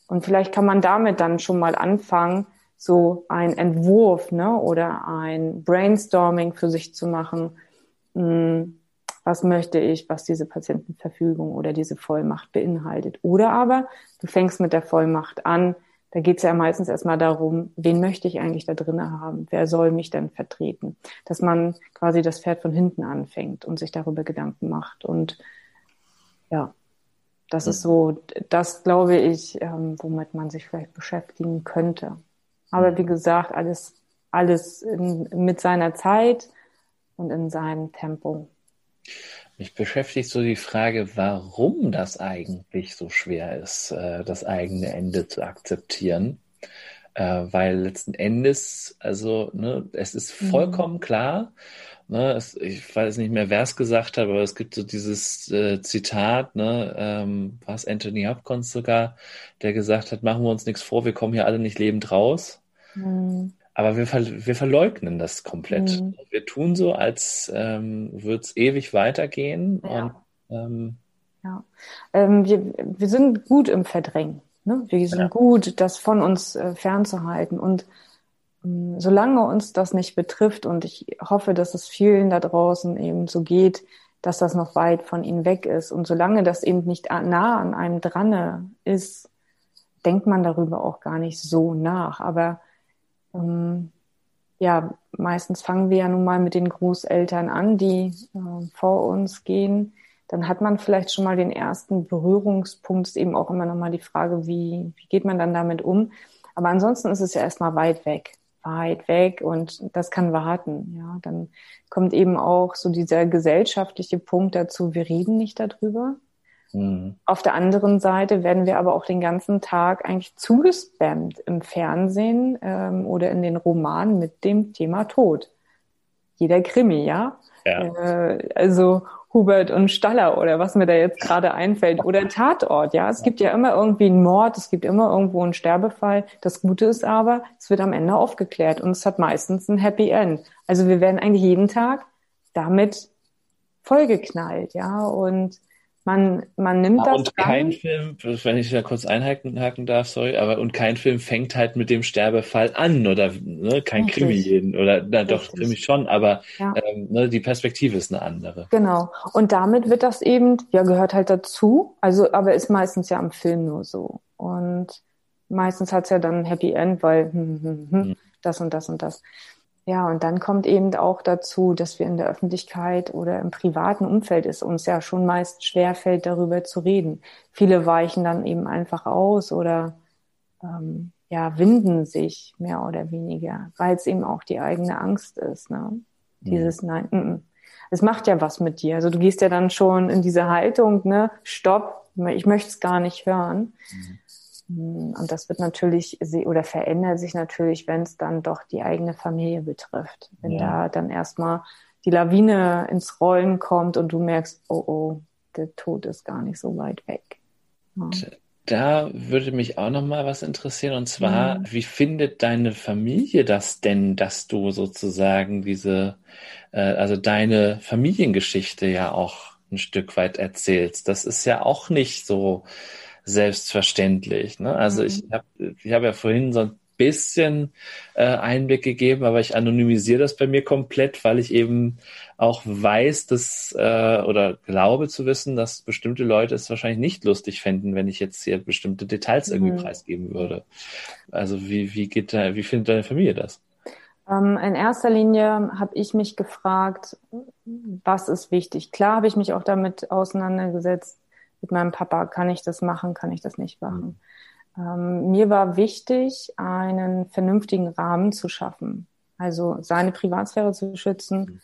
Und vielleicht kann man damit dann schon mal anfangen, so ein Entwurf ne, oder ein Brainstorming für sich zu machen. Hm, was möchte ich, was diese Patientenverfügung oder diese Vollmacht beinhaltet. Oder aber du fängst mit der Vollmacht an, da geht es ja meistens erstmal darum, wen möchte ich eigentlich da drinnen haben? Wer soll mich denn vertreten? Dass man quasi das Pferd von hinten anfängt und sich darüber Gedanken macht. Und ja, das ist so, das glaube ich, ähm, womit man sich vielleicht beschäftigen könnte. Aber wie gesagt, alles, alles in, mit seiner Zeit und in seinem Tempo. Mich beschäftigt so die Frage, warum das eigentlich so schwer ist, äh, das eigene Ende zu akzeptieren. Äh, weil letzten Endes, also, ne, es ist mhm. vollkommen mhm. klar, ne, es, ich weiß nicht mehr, wer es gesagt hat, aber es gibt so dieses äh, Zitat, ne, ähm, war es Anthony Hopkins sogar, der gesagt hat, machen wir uns nichts vor, wir kommen hier alle nicht lebend raus. Mhm. Aber wir, ver wir verleugnen das komplett. Mhm. Wir tun so, als ähm, würde es ewig weitergehen. Ja. Und, ähm, ja. Ähm, wir, wir sind gut im Verdrängen. Ne? Wir sind ja. gut, das von uns äh, fernzuhalten. Und solange uns das nicht betrifft, und ich hoffe, dass es vielen da draußen eben so geht, dass das noch weit von ihnen weg ist. Und solange das eben nicht nah an einem dran ist, denkt man darüber auch gar nicht so nach. Aber ähm, ja, meistens fangen wir ja nun mal mit den Großeltern an, die äh, vor uns gehen. Dann hat man vielleicht schon mal den ersten Berührungspunkt, ist eben auch immer noch mal die Frage, wie, wie geht man dann damit um? Aber ansonsten ist es ja erstmal weit weg, weit weg und das kann warten. Ja, dann kommt eben auch so dieser gesellschaftliche Punkt dazu, wir reden nicht darüber. Mhm. Auf der anderen Seite werden wir aber auch den ganzen Tag eigentlich zugespammt im Fernsehen ähm, oder in den Romanen mit dem Thema Tod. Jeder Krimi, ja. ja. Äh, also Hubert und Staller oder was mir da jetzt gerade einfällt oder Tatort, ja. Es gibt ja immer irgendwie einen Mord, es gibt immer irgendwo einen Sterbefall. Das Gute ist aber, es wird am Ende aufgeklärt und es hat meistens ein Happy End. Also wir werden eigentlich jeden Tag damit vollgeknallt, ja. Und man, man nimmt ja, das. Und kein Film, wenn ich da kurz einhaken darf, sorry, aber und kein Film fängt halt mit dem Sterbefall an oder ne, kein Richtig. Krimi jeden oder na, doch Krimi schon, aber ja. ähm, ne, die Perspektive ist eine andere. Genau. Und damit wird das eben, ja, gehört halt dazu. Also, aber ist meistens ja am Film nur so. Und meistens hat's ja dann ein Happy End, weil hm, hm, hm, hm. das und das und das. Ja, und dann kommt eben auch dazu, dass wir in der Öffentlichkeit oder im privaten Umfeld es uns ja schon meist schwerfällt, darüber zu reden. Viele weichen dann eben einfach aus oder ähm, ja, winden sich mehr oder weniger, weil es eben auch die eigene Angst ist. Ne? Mhm. Dieses Nein, mm, mm. es macht ja was mit dir. Also du gehst ja dann schon in diese Haltung, ne, stopp, ich möchte es gar nicht hören. Mhm. Hm, und das wird natürlich oder verändert sich natürlich, wenn es dann doch die eigene Familie betrifft. Wenn ja. da dann erstmal die Lawine ins Rollen kommt und du merkst, oh oh, der Tod ist gar nicht so weit weg. Ja. Da würde mich auch noch mal was interessieren und zwar, mhm. wie findet deine Familie das denn, dass du sozusagen diese, äh, also deine Familiengeschichte ja auch ein Stück weit erzählst? Das ist ja auch nicht so selbstverständlich. Ne? Also mhm. ich habe ich hab ja vorhin so ein bisschen äh, Einblick gegeben, aber ich anonymisiere das bei mir komplett, weil ich eben auch weiß, dass äh, oder glaube zu wissen, dass bestimmte Leute es wahrscheinlich nicht lustig fänden, wenn ich jetzt hier bestimmte Details irgendwie mhm. preisgeben würde. Also wie, wie geht da, wie findet deine Familie das? Ähm, in erster Linie habe ich mich gefragt, was ist wichtig. Klar habe ich mich auch damit auseinandergesetzt, mit meinem Papa, kann ich das machen, kann ich das nicht machen. Mhm. Ähm, mir war wichtig, einen vernünftigen Rahmen zu schaffen. Also seine Privatsphäre zu schützen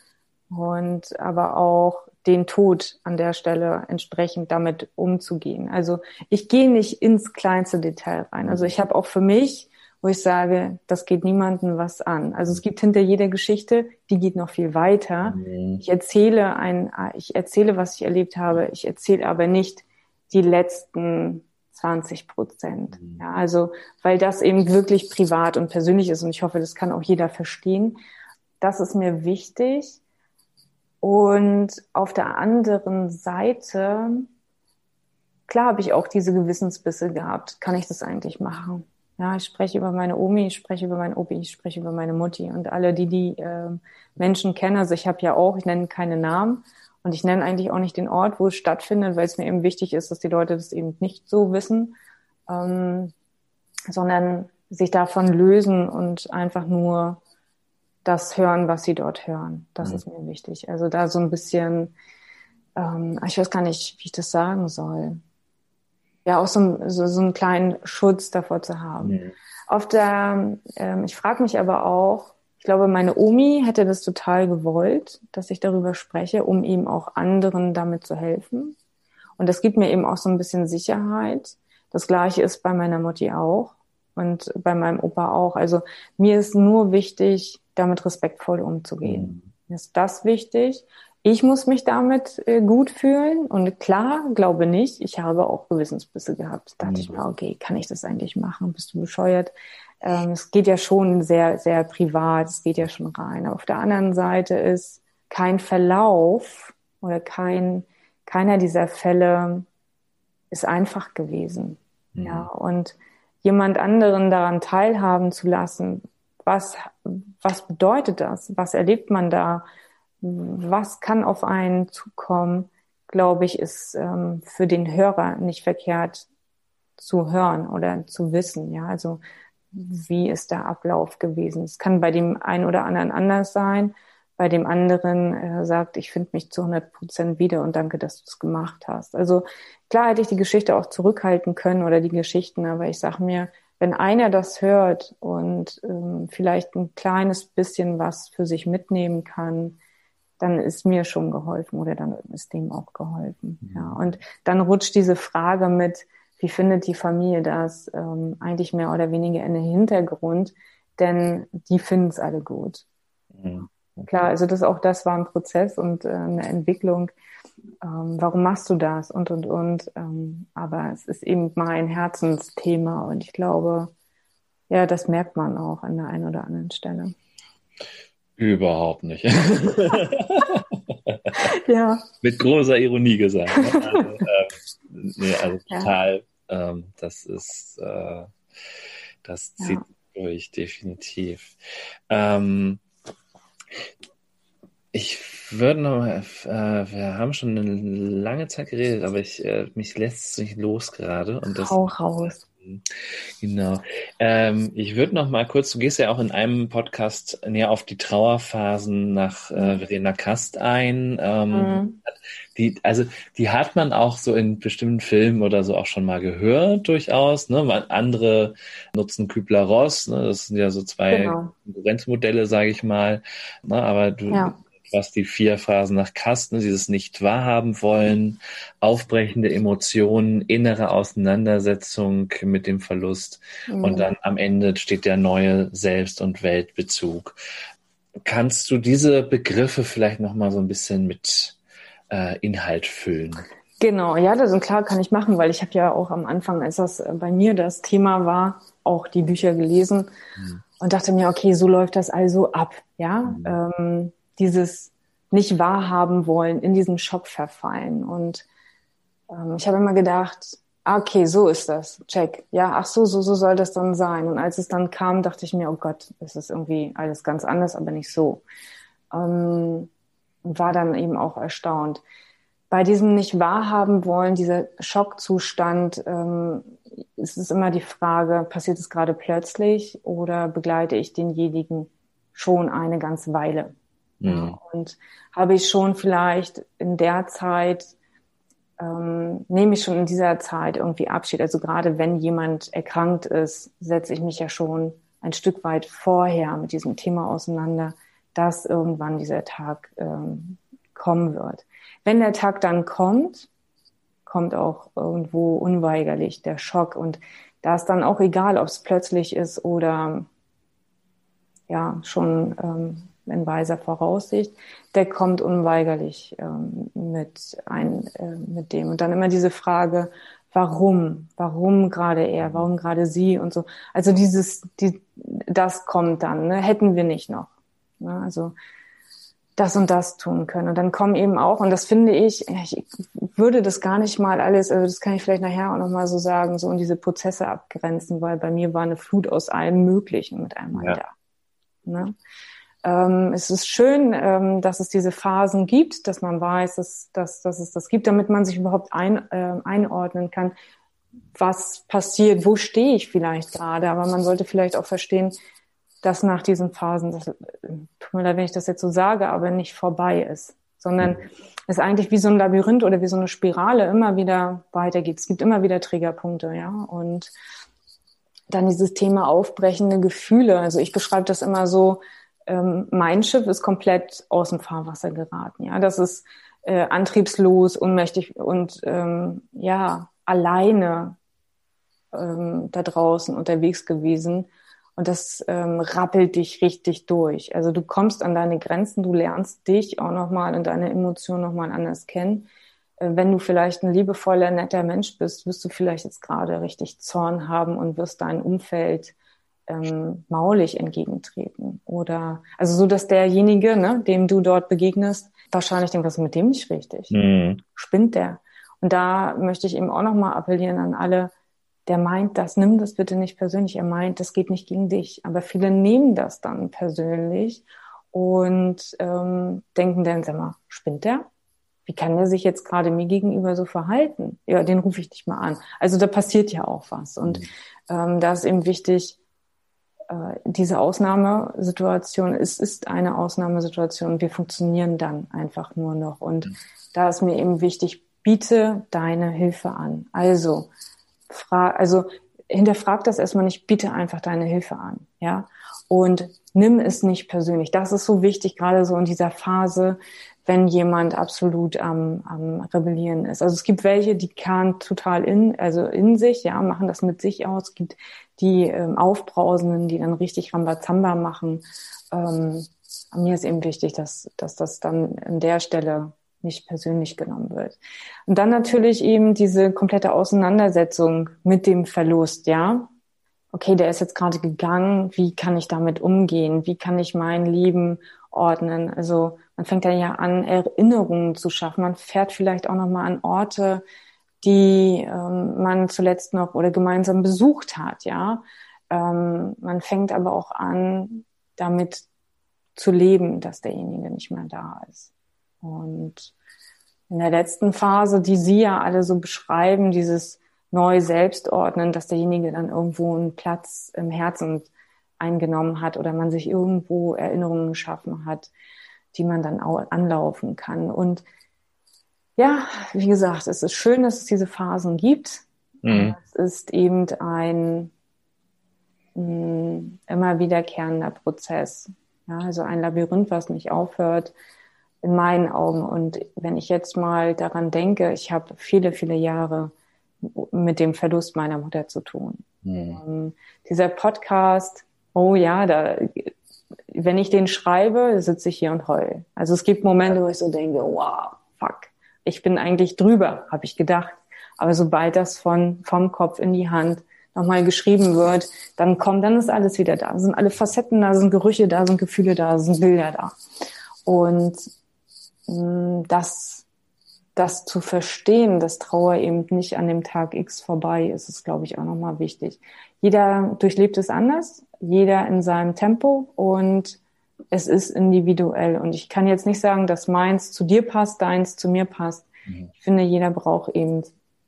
mhm. und aber auch den Tod an der Stelle entsprechend damit umzugehen. Also ich gehe nicht ins kleinste Detail rein. Also ich habe auch für mich wo ich sage, das geht niemandem was an. Also es gibt hinter jeder Geschichte, die geht noch viel weiter. Mhm. Ich erzähle ein, ich erzähle, was ich erlebt habe. Ich erzähle aber nicht die letzten 20 Prozent. Mhm. Ja, also, weil das eben wirklich privat und persönlich ist und ich hoffe, das kann auch jeder verstehen. Das ist mir wichtig. Und auf der anderen Seite, klar habe ich auch diese Gewissensbisse gehabt. Kann ich das eigentlich machen? Ja, ich spreche über meine Omi, ich spreche über mein Opi, ich spreche über meine Mutti und alle, die die äh, Menschen kennen. Also ich habe ja auch, ich nenne keine Namen und ich nenne eigentlich auch nicht den Ort, wo es stattfindet, weil es mir eben wichtig ist, dass die Leute das eben nicht so wissen, ähm, sondern sich davon lösen und einfach nur das hören, was sie dort hören. Das mhm. ist mir wichtig. Also da so ein bisschen, ähm, ich weiß gar nicht, wie ich das sagen soll ja auch so, so, so einen kleinen Schutz davor zu haben. Mhm. Auf der, ähm, ich frage mich aber auch, ich glaube, meine Omi hätte das total gewollt, dass ich darüber spreche, um eben auch anderen damit zu helfen. Und das gibt mir eben auch so ein bisschen Sicherheit. Das gleiche ist bei meiner Mutti auch und bei meinem Opa auch. Also mir ist nur wichtig, damit respektvoll umzugehen. Mhm. Mir ist das wichtig ich muss mich damit äh, gut fühlen und klar, glaube nicht. Ich habe auch Gewissensbisse gehabt. Da dachte mhm. ich mir, okay, kann ich das eigentlich machen? Bist du bescheuert? Ähm, es geht ja schon sehr, sehr privat. Es geht ja schon rein. auf der anderen Seite ist kein Verlauf oder kein, keiner dieser Fälle ist einfach gewesen. Mhm. Ja, und jemand anderen daran teilhaben zu lassen, was, was bedeutet das? Was erlebt man da? Was kann auf einen zukommen, glaube ich, ist ähm, für den Hörer nicht verkehrt zu hören oder zu wissen. Ja, also wie ist der Ablauf gewesen? Es kann bei dem einen oder anderen anders sein. Bei dem anderen äh, sagt, ich finde mich zu 100 Prozent wieder und danke, dass du es gemacht hast. Also klar hätte ich die Geschichte auch zurückhalten können oder die Geschichten, aber ich sage mir, wenn einer das hört und ähm, vielleicht ein kleines bisschen was für sich mitnehmen kann, dann ist mir schon geholfen oder dann ist dem auch geholfen. Mhm. Ja. Und dann rutscht diese Frage mit, wie findet die Familie das, ähm, eigentlich mehr oder weniger in den Hintergrund, denn die finden es alle gut. Mhm. Okay. Klar, also das auch das war ein Prozess und äh, eine Entwicklung. Ähm, warum machst du das und und und? Ähm, aber es ist eben mein Herzensthema und ich glaube, ja, das merkt man auch an der einen oder anderen Stelle. Überhaupt nicht. ja. Mit großer Ironie gesagt. Ne? Also, äh, nee, also total, ja. ähm, das ist, äh, das zieht ja. durch, definitiv. Ähm, ich würde noch, äh, wir haben schon eine lange Zeit geredet, aber ich, äh, mich lässt es nicht los gerade. Und das, Hau raus. Genau. Ähm, ich würde noch mal kurz, du gehst ja auch in einem Podcast näher auf die Trauerphasen nach äh, Verena Kast ein. Ähm, mhm. die, also die hat man auch so in bestimmten Filmen oder so auch schon mal gehört, durchaus. Ne? Andere nutzen Kübler-Ross, ne? das sind ja so zwei genau. Konkurrenzmodelle, sage ich mal. Ne? Aber du, ja was die vier Phasen nach Kasten, dieses nicht wahrhaben wollen, aufbrechende Emotionen, innere Auseinandersetzung mit dem Verlust mhm. und dann am Ende steht der neue Selbst- und Weltbezug. Kannst du diese Begriffe vielleicht noch mal so ein bisschen mit äh, Inhalt füllen? Genau, ja, das ist klar, kann ich machen, weil ich habe ja auch am Anfang, als das bei mir das Thema war, auch die Bücher gelesen mhm. und dachte mir, okay, so läuft das also ab, ja. Mhm. Ähm, dieses nicht wahrhaben wollen, in diesen Schock verfallen. Und ähm, ich habe immer gedacht, ah, okay, so ist das, check. Ja, ach so, so, so soll das dann sein. Und als es dann kam, dachte ich mir, oh Gott, das ist irgendwie alles ganz anders, aber nicht so. Ähm, war dann eben auch erstaunt. Bei diesem nicht wahrhaben wollen, dieser Schockzustand, ähm, ist es immer die Frage, passiert es gerade plötzlich oder begleite ich denjenigen schon eine ganze Weile? Mhm. Und habe ich schon vielleicht in der Zeit, ähm, nehme ich schon in dieser Zeit irgendwie Abschied. Also gerade wenn jemand erkrankt ist, setze ich mich ja schon ein Stück weit vorher mit diesem Thema auseinander, dass irgendwann dieser Tag ähm, kommen wird. Wenn der Tag dann kommt, kommt auch irgendwo unweigerlich der Schock und da ist dann auch egal, ob es plötzlich ist oder ja schon ähm, in weiser Voraussicht, der kommt unweigerlich ähm, mit, ein, äh, mit dem. Und dann immer diese Frage, warum? Warum gerade er? Warum gerade sie? Und so. Also dieses, die, das kommt dann, ne? hätten wir nicht noch. Ne? Also das und das tun können. Und dann kommen eben auch, und das finde ich, ich würde das gar nicht mal alles, also das kann ich vielleicht nachher auch nochmal so sagen, so in diese Prozesse abgrenzen, weil bei mir war eine Flut aus allem Möglichen mit einmal ja. da. Ne? Ähm, es ist schön, ähm, dass es diese Phasen gibt, dass man weiß, dass, dass, dass es das gibt, damit man sich überhaupt ein, äh, einordnen kann, was passiert, wo stehe ich vielleicht gerade. Aber man sollte vielleicht auch verstehen, dass nach diesen Phasen, das, tut mir leid, wenn ich das jetzt so sage, aber nicht vorbei ist, sondern es eigentlich wie so ein Labyrinth oder wie so eine Spirale immer wieder weitergeht. Es gibt immer wieder Triggerpunkte, ja, und dann dieses Thema aufbrechende Gefühle. Also ich beschreibe das immer so, ähm, mein Schiff ist komplett aus dem Fahrwasser geraten. Ja, das ist äh, antriebslos, unmächtig und ähm, ja alleine ähm, da draußen unterwegs gewesen. Und das ähm, rappelt dich richtig durch. Also du kommst an deine Grenzen, du lernst dich auch nochmal und deine Emotionen nochmal anders kennen. Äh, wenn du vielleicht ein liebevoller, netter Mensch bist, wirst du vielleicht jetzt gerade richtig Zorn haben und wirst dein Umfeld ähm, maulig entgegentreten. Oder also so, dass derjenige, ne, dem du dort begegnest, wahrscheinlich denkt, was ist mit dem nicht richtig? Mhm. Spinnt der? Und da möchte ich eben auch nochmal appellieren an alle, der meint das, nimm das bitte nicht persönlich. Er meint, das geht nicht gegen dich. Aber viele nehmen das dann persönlich und ähm, denken dann, sag mal, spinnt der? Wie kann der sich jetzt gerade mir gegenüber so verhalten? Ja, den rufe ich nicht mal an. Also da passiert ja auch was. Und mhm. ähm, da ist eben wichtig, äh, diese Ausnahmesituation, es ist eine Ausnahmesituation. Wir funktionieren dann einfach nur noch. Und mhm. da ist mir eben wichtig, biete deine Hilfe an. Also, frag, also hinterfrag das erstmal nicht, biete einfach deine Hilfe an, ja. Und nimm es nicht persönlich. Das ist so wichtig, gerade so in dieser Phase, wenn jemand absolut am, am Rebellieren ist. Also es gibt welche, die kann total in, also in sich, ja, machen das mit sich aus. Es gibt die ähm, Aufbrausenden, die dann richtig Rambazamba machen. Ähm, mir ist eben wichtig, dass, dass das dann an der Stelle nicht persönlich genommen wird. Und dann natürlich eben diese komplette Auseinandersetzung mit dem Verlust, ja. okay, der ist jetzt gerade gegangen, wie kann ich damit umgehen? Wie kann ich mein Leben ordnen? Also man fängt dann ja an, Erinnerungen zu schaffen. Man fährt vielleicht auch nochmal an Orte, die ähm, man zuletzt noch oder gemeinsam besucht hat, ja. Ähm, man fängt aber auch an, damit zu leben, dass derjenige nicht mehr da ist. Und in der letzten Phase, die Sie ja alle so beschreiben, dieses neu Selbstordnen, dass derjenige dann irgendwo einen Platz im Herzen eingenommen hat oder man sich irgendwo Erinnerungen geschaffen hat, die man dann auch anlaufen kann. Und ja, wie gesagt, es ist schön, dass es diese Phasen gibt. Mhm. Es ist eben ein mh, mm, immer wiederkehrender Prozess. Ja, also ein Labyrinth, was nicht aufhört, in meinen Augen. Und wenn ich jetzt mal daran denke, ich habe viele, viele Jahre mit dem Verlust meiner Mutter zu tun. Mhm. Ähm, dieser Podcast, oh ja, da, wenn ich den schreibe, sitze ich hier und heul. Also es gibt Momente, wo ich so denke, wow, fuck, ich bin eigentlich drüber, habe ich gedacht. Aber sobald das von, vom Kopf in die Hand nochmal geschrieben wird, dann kommt, dann ist alles wieder da. Sind alle Facetten da, sind Gerüche da, sind Gefühle da, sind Bilder da. Und mh, mm, das, das zu verstehen, dass Trauer eben nicht an dem Tag X vorbei ist, ist, glaube ich, auch nochmal wichtig. Jeder durchlebt es anders, jeder in seinem Tempo und es ist individuell. Und ich kann jetzt nicht sagen, dass meins zu dir passt, deins zu mir passt. Mhm. Ich finde, jeder braucht eben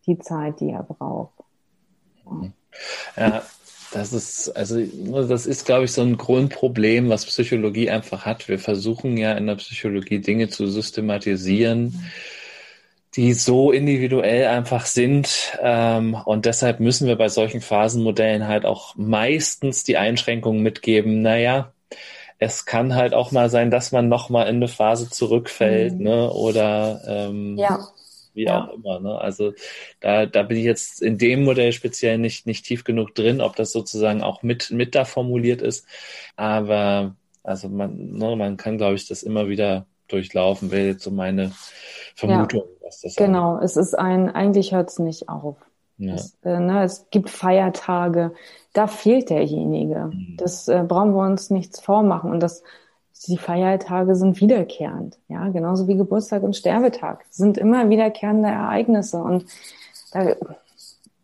die Zeit, die er braucht. Mhm. Ja, das ist, also, das ist, glaube ich, so ein Grundproblem, was Psychologie einfach hat. Wir versuchen ja in der Psychologie Dinge zu systematisieren, die so individuell einfach sind. Ähm, und deshalb müssen wir bei solchen Phasenmodellen halt auch meistens die Einschränkungen mitgeben. Naja, es kann halt auch mal sein, dass man noch mal in eine Phase zurückfällt, mhm. ne? Oder ähm, ja wie ja. auch immer. Ne? Also da, da bin ich jetzt in dem Modell speziell nicht, nicht tief genug drin, ob das sozusagen auch mit, mit da formuliert ist. Aber also man, ne, man kann, glaube ich, das immer wieder durchlaufen, wäre jetzt so meine Vermutung, ja. was das Genau, angeht. es ist ein, eigentlich hört es nicht auf. Ja. Es, äh, ne, es gibt Feiertage, da fehlt derjenige. Mhm. Das äh, brauchen wir uns nichts vormachen. Und das die Feiertage sind wiederkehrend, ja, genauso wie Geburtstag und Sterbetag sind immer wiederkehrende Ereignisse und da,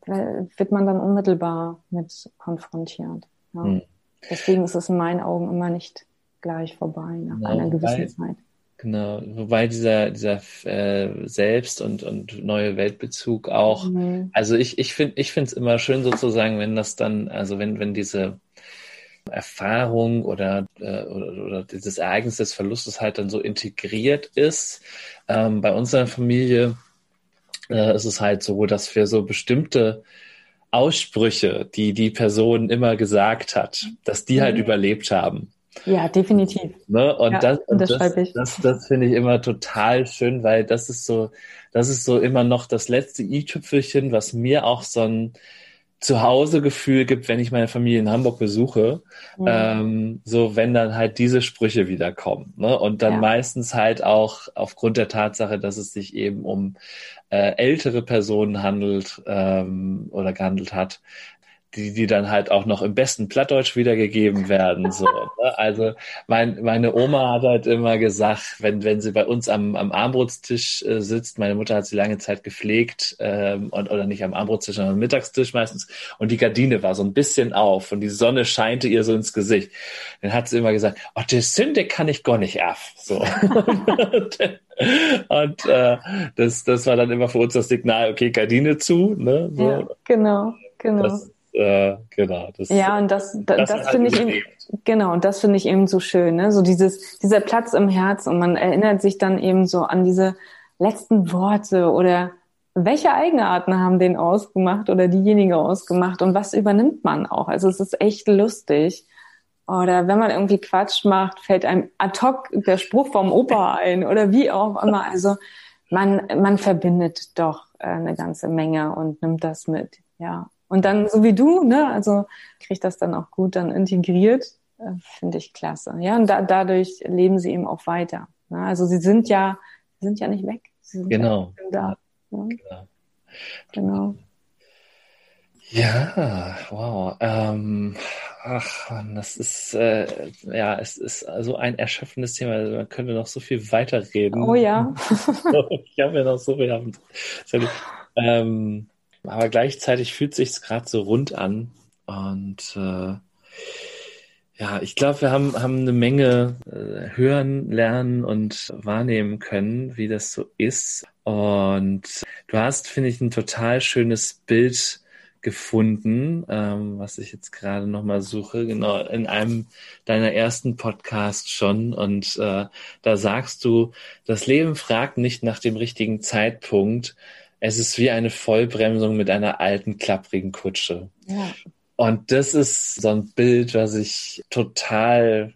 da wird man dann unmittelbar mit konfrontiert. Ja. Hm. Deswegen ist es in meinen Augen immer nicht gleich vorbei nach genau, einer gewissen Zeit. Genau, wobei dieser dieser äh, Selbst- und und neue Weltbezug auch, mhm. also ich ich finde ich finde es immer schön sozusagen, wenn das dann, also wenn wenn diese Erfahrung oder, äh, oder, oder dieses Ereignis des Verlustes halt dann so integriert ist. Ähm, bei unserer Familie äh, ist es halt so, dass wir so bestimmte Aussprüche, die die Person immer gesagt hat, dass die halt mhm. überlebt haben. Ja, definitiv. Ne? Und, ja, das, und das, das, das, das finde ich immer total schön, weil das ist so, das ist so immer noch das letzte i-Tüpfelchen, was mir auch so ein, Zuhausegefühl gibt, wenn ich meine Familie in Hamburg besuche, mhm. ähm, so wenn dann halt diese Sprüche wiederkommen. Ne? Und dann ja. meistens halt auch aufgrund der Tatsache, dass es sich eben um äh, ältere Personen handelt ähm, oder gehandelt hat, die, die dann halt auch noch im besten Plattdeutsch wiedergegeben werden. So, ne? Also mein, meine Oma hat halt immer gesagt, wenn, wenn sie bei uns am, am Armbrotstisch äh, sitzt, meine Mutter hat sie lange Zeit gepflegt, ähm, und, oder nicht am Armbrotstisch, sondern am Mittagstisch meistens, und die Gardine war so ein bisschen auf und die Sonne scheinte ihr so ins Gesicht. Dann hat sie immer gesagt, oh, die Sünde kann ich gar nicht af. So. und äh, das, das war dann immer für uns das Signal, okay, Gardine zu. Ne? So. Ja, genau, genau. Das, äh, genau. Das, ja, und das, das, das finde ich eben, genau, und das finde ich eben so schön, ne? So dieses, dieser Platz im Herz und man erinnert sich dann eben so an diese letzten Worte oder welche Eigenarten haben den ausgemacht oder diejenige ausgemacht und was übernimmt man auch? Also es ist echt lustig. Oder wenn man irgendwie Quatsch macht, fällt einem ad hoc der Spruch vom Opa ein oder wie auch immer. Also man, man verbindet doch äh, eine ganze Menge und nimmt das mit. Ja. Und dann, so wie du, ne, also kriegt das dann auch gut dann integriert, äh, finde ich klasse. Ja, und da, dadurch leben sie eben auch weiter. Ne? Also sie sind ja, sie sind ja nicht weg. Sie sind genau. Ja da. Ja. Genau. genau. Ja, wow. Ähm, ach man, das ist äh, ja, es ist so ein erschöpfendes Thema. Also man könnte noch so viel weiterreden. Oh ja. ich habe ja noch so viel. Ähm, aber gleichzeitig fühlt sich gerade so rund an und äh, ja, ich glaube, wir haben, haben eine Menge äh, hören, lernen und wahrnehmen können, wie das so ist. Und du hast, finde ich, ein total schönes Bild gefunden, ähm, was ich jetzt gerade nochmal suche, genau in einem deiner ersten Podcasts schon. Und äh, da sagst du, das Leben fragt nicht nach dem richtigen Zeitpunkt. Es ist wie eine Vollbremsung mit einer alten, klapprigen Kutsche. Ja. Und das ist so ein Bild, was ich total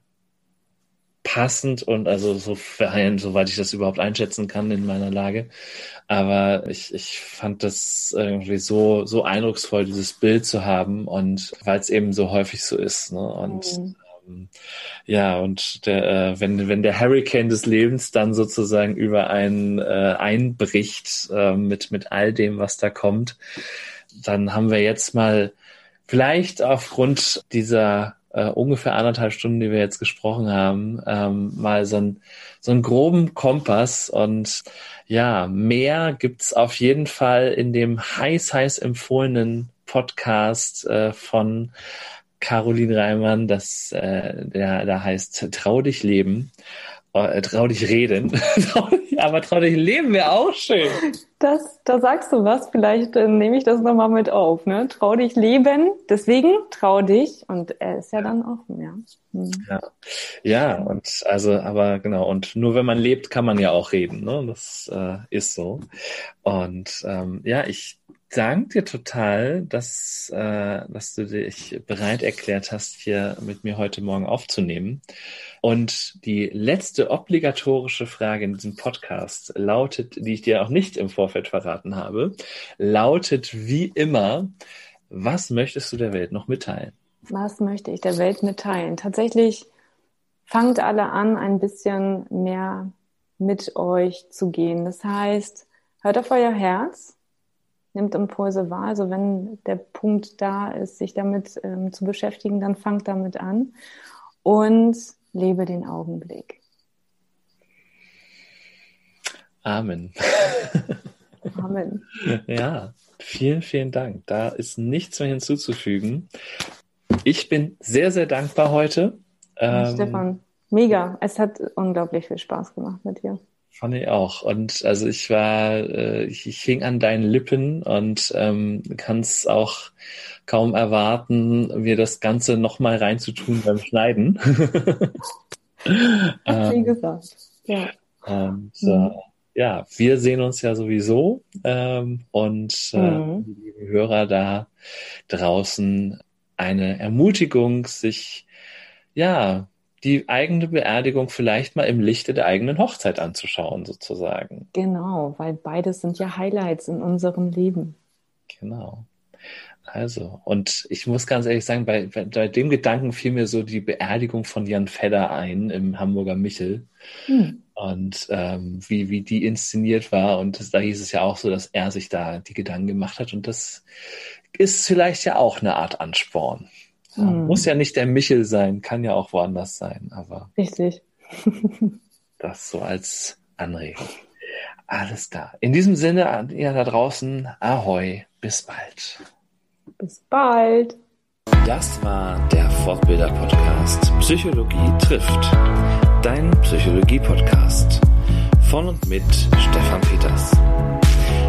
passend und also so soweit ich das überhaupt einschätzen kann in meiner Lage. Aber ich, ich fand das irgendwie so, so eindrucksvoll, dieses Bild zu haben und weil es eben so häufig so ist. Ne? Und mhm. Ähm, ja, und der, äh, wenn, wenn der Hurricane des Lebens dann sozusagen über einen äh, einbricht äh, mit, mit all dem, was da kommt, dann haben wir jetzt mal vielleicht aufgrund dieser äh, ungefähr anderthalb Stunden, die wir jetzt gesprochen haben, ähm, mal so, ein, so einen groben Kompass. Und ja, mehr gibt's auf jeden Fall in dem heiß, heiß empfohlenen Podcast äh, von Caroline Reimann, das, äh, der, der heißt Trau dich leben. Äh, trau dich reden. Aber trau dich leben wäre auch schön. Das, da sagst du was, vielleicht äh, nehme ich das nochmal mit auf. Ne? Trau dich leben, deswegen trau dich und er ist ja dann offen, ja. Mhm. ja. Ja, und also, aber genau, und nur wenn man lebt, kann man ja auch reden. Ne? Das äh, ist so. Und ähm, ja, ich danke dir total, dass, äh, dass du dich bereit erklärt hast, hier mit mir heute Morgen aufzunehmen. Und die letzte obligatorische Frage in diesem Podcast lautet, die ich dir auch nicht im Vorfeld verraten habe, lautet wie immer, was möchtest du der Welt noch mitteilen? Was möchte ich der Welt mitteilen? Tatsächlich fangt alle an, ein bisschen mehr mit euch zu gehen. Das heißt, hört auf euer Herz, nimmt Impulse wahr. Also wenn der Punkt da ist, sich damit ähm, zu beschäftigen, dann fangt damit an und lebe den Augenblick. Amen. Amen. Ja, vielen, vielen Dank. Da ist nichts mehr hinzuzufügen. Ich bin sehr, sehr dankbar heute. Ähm, Stefan, mega. Es hat unglaublich viel Spaß gemacht mit dir. Fand ich auch. Und also ich war, äh, ich, ich hing an deinen Lippen und ähm, kann es auch kaum erwarten, mir das Ganze nochmal reinzutun beim Schneiden. Hat sie ähm, gesagt. Ja. Und mhm. äh, ja, wir sehen uns ja sowieso ähm, und äh, mhm. liebe Hörer da draußen eine Ermutigung, sich ja die eigene Beerdigung vielleicht mal im Lichte der eigenen Hochzeit anzuschauen, sozusagen. Genau, weil beides sind ja Highlights in unserem Leben. Genau. Also, und ich muss ganz ehrlich sagen, bei, bei dem Gedanken fiel mir so die Beerdigung von Jan Fedder ein im Hamburger Michel. Hm. Und ähm, wie, wie die inszeniert war. Und das, da hieß es ja auch so, dass er sich da die Gedanken gemacht hat. Und das ist vielleicht ja auch eine Art Ansporn. Hm. Muss ja nicht der Michel sein, kann ja auch woanders sein, aber. Richtig. das so als Anregung. Alles klar. In diesem Sinne, ihr da draußen, Ahoi, bis bald. Bis bald. Das war der Fortbilder-Podcast Psychologie trifft. Dein Psychologie-Podcast. Von und mit Stefan Peters.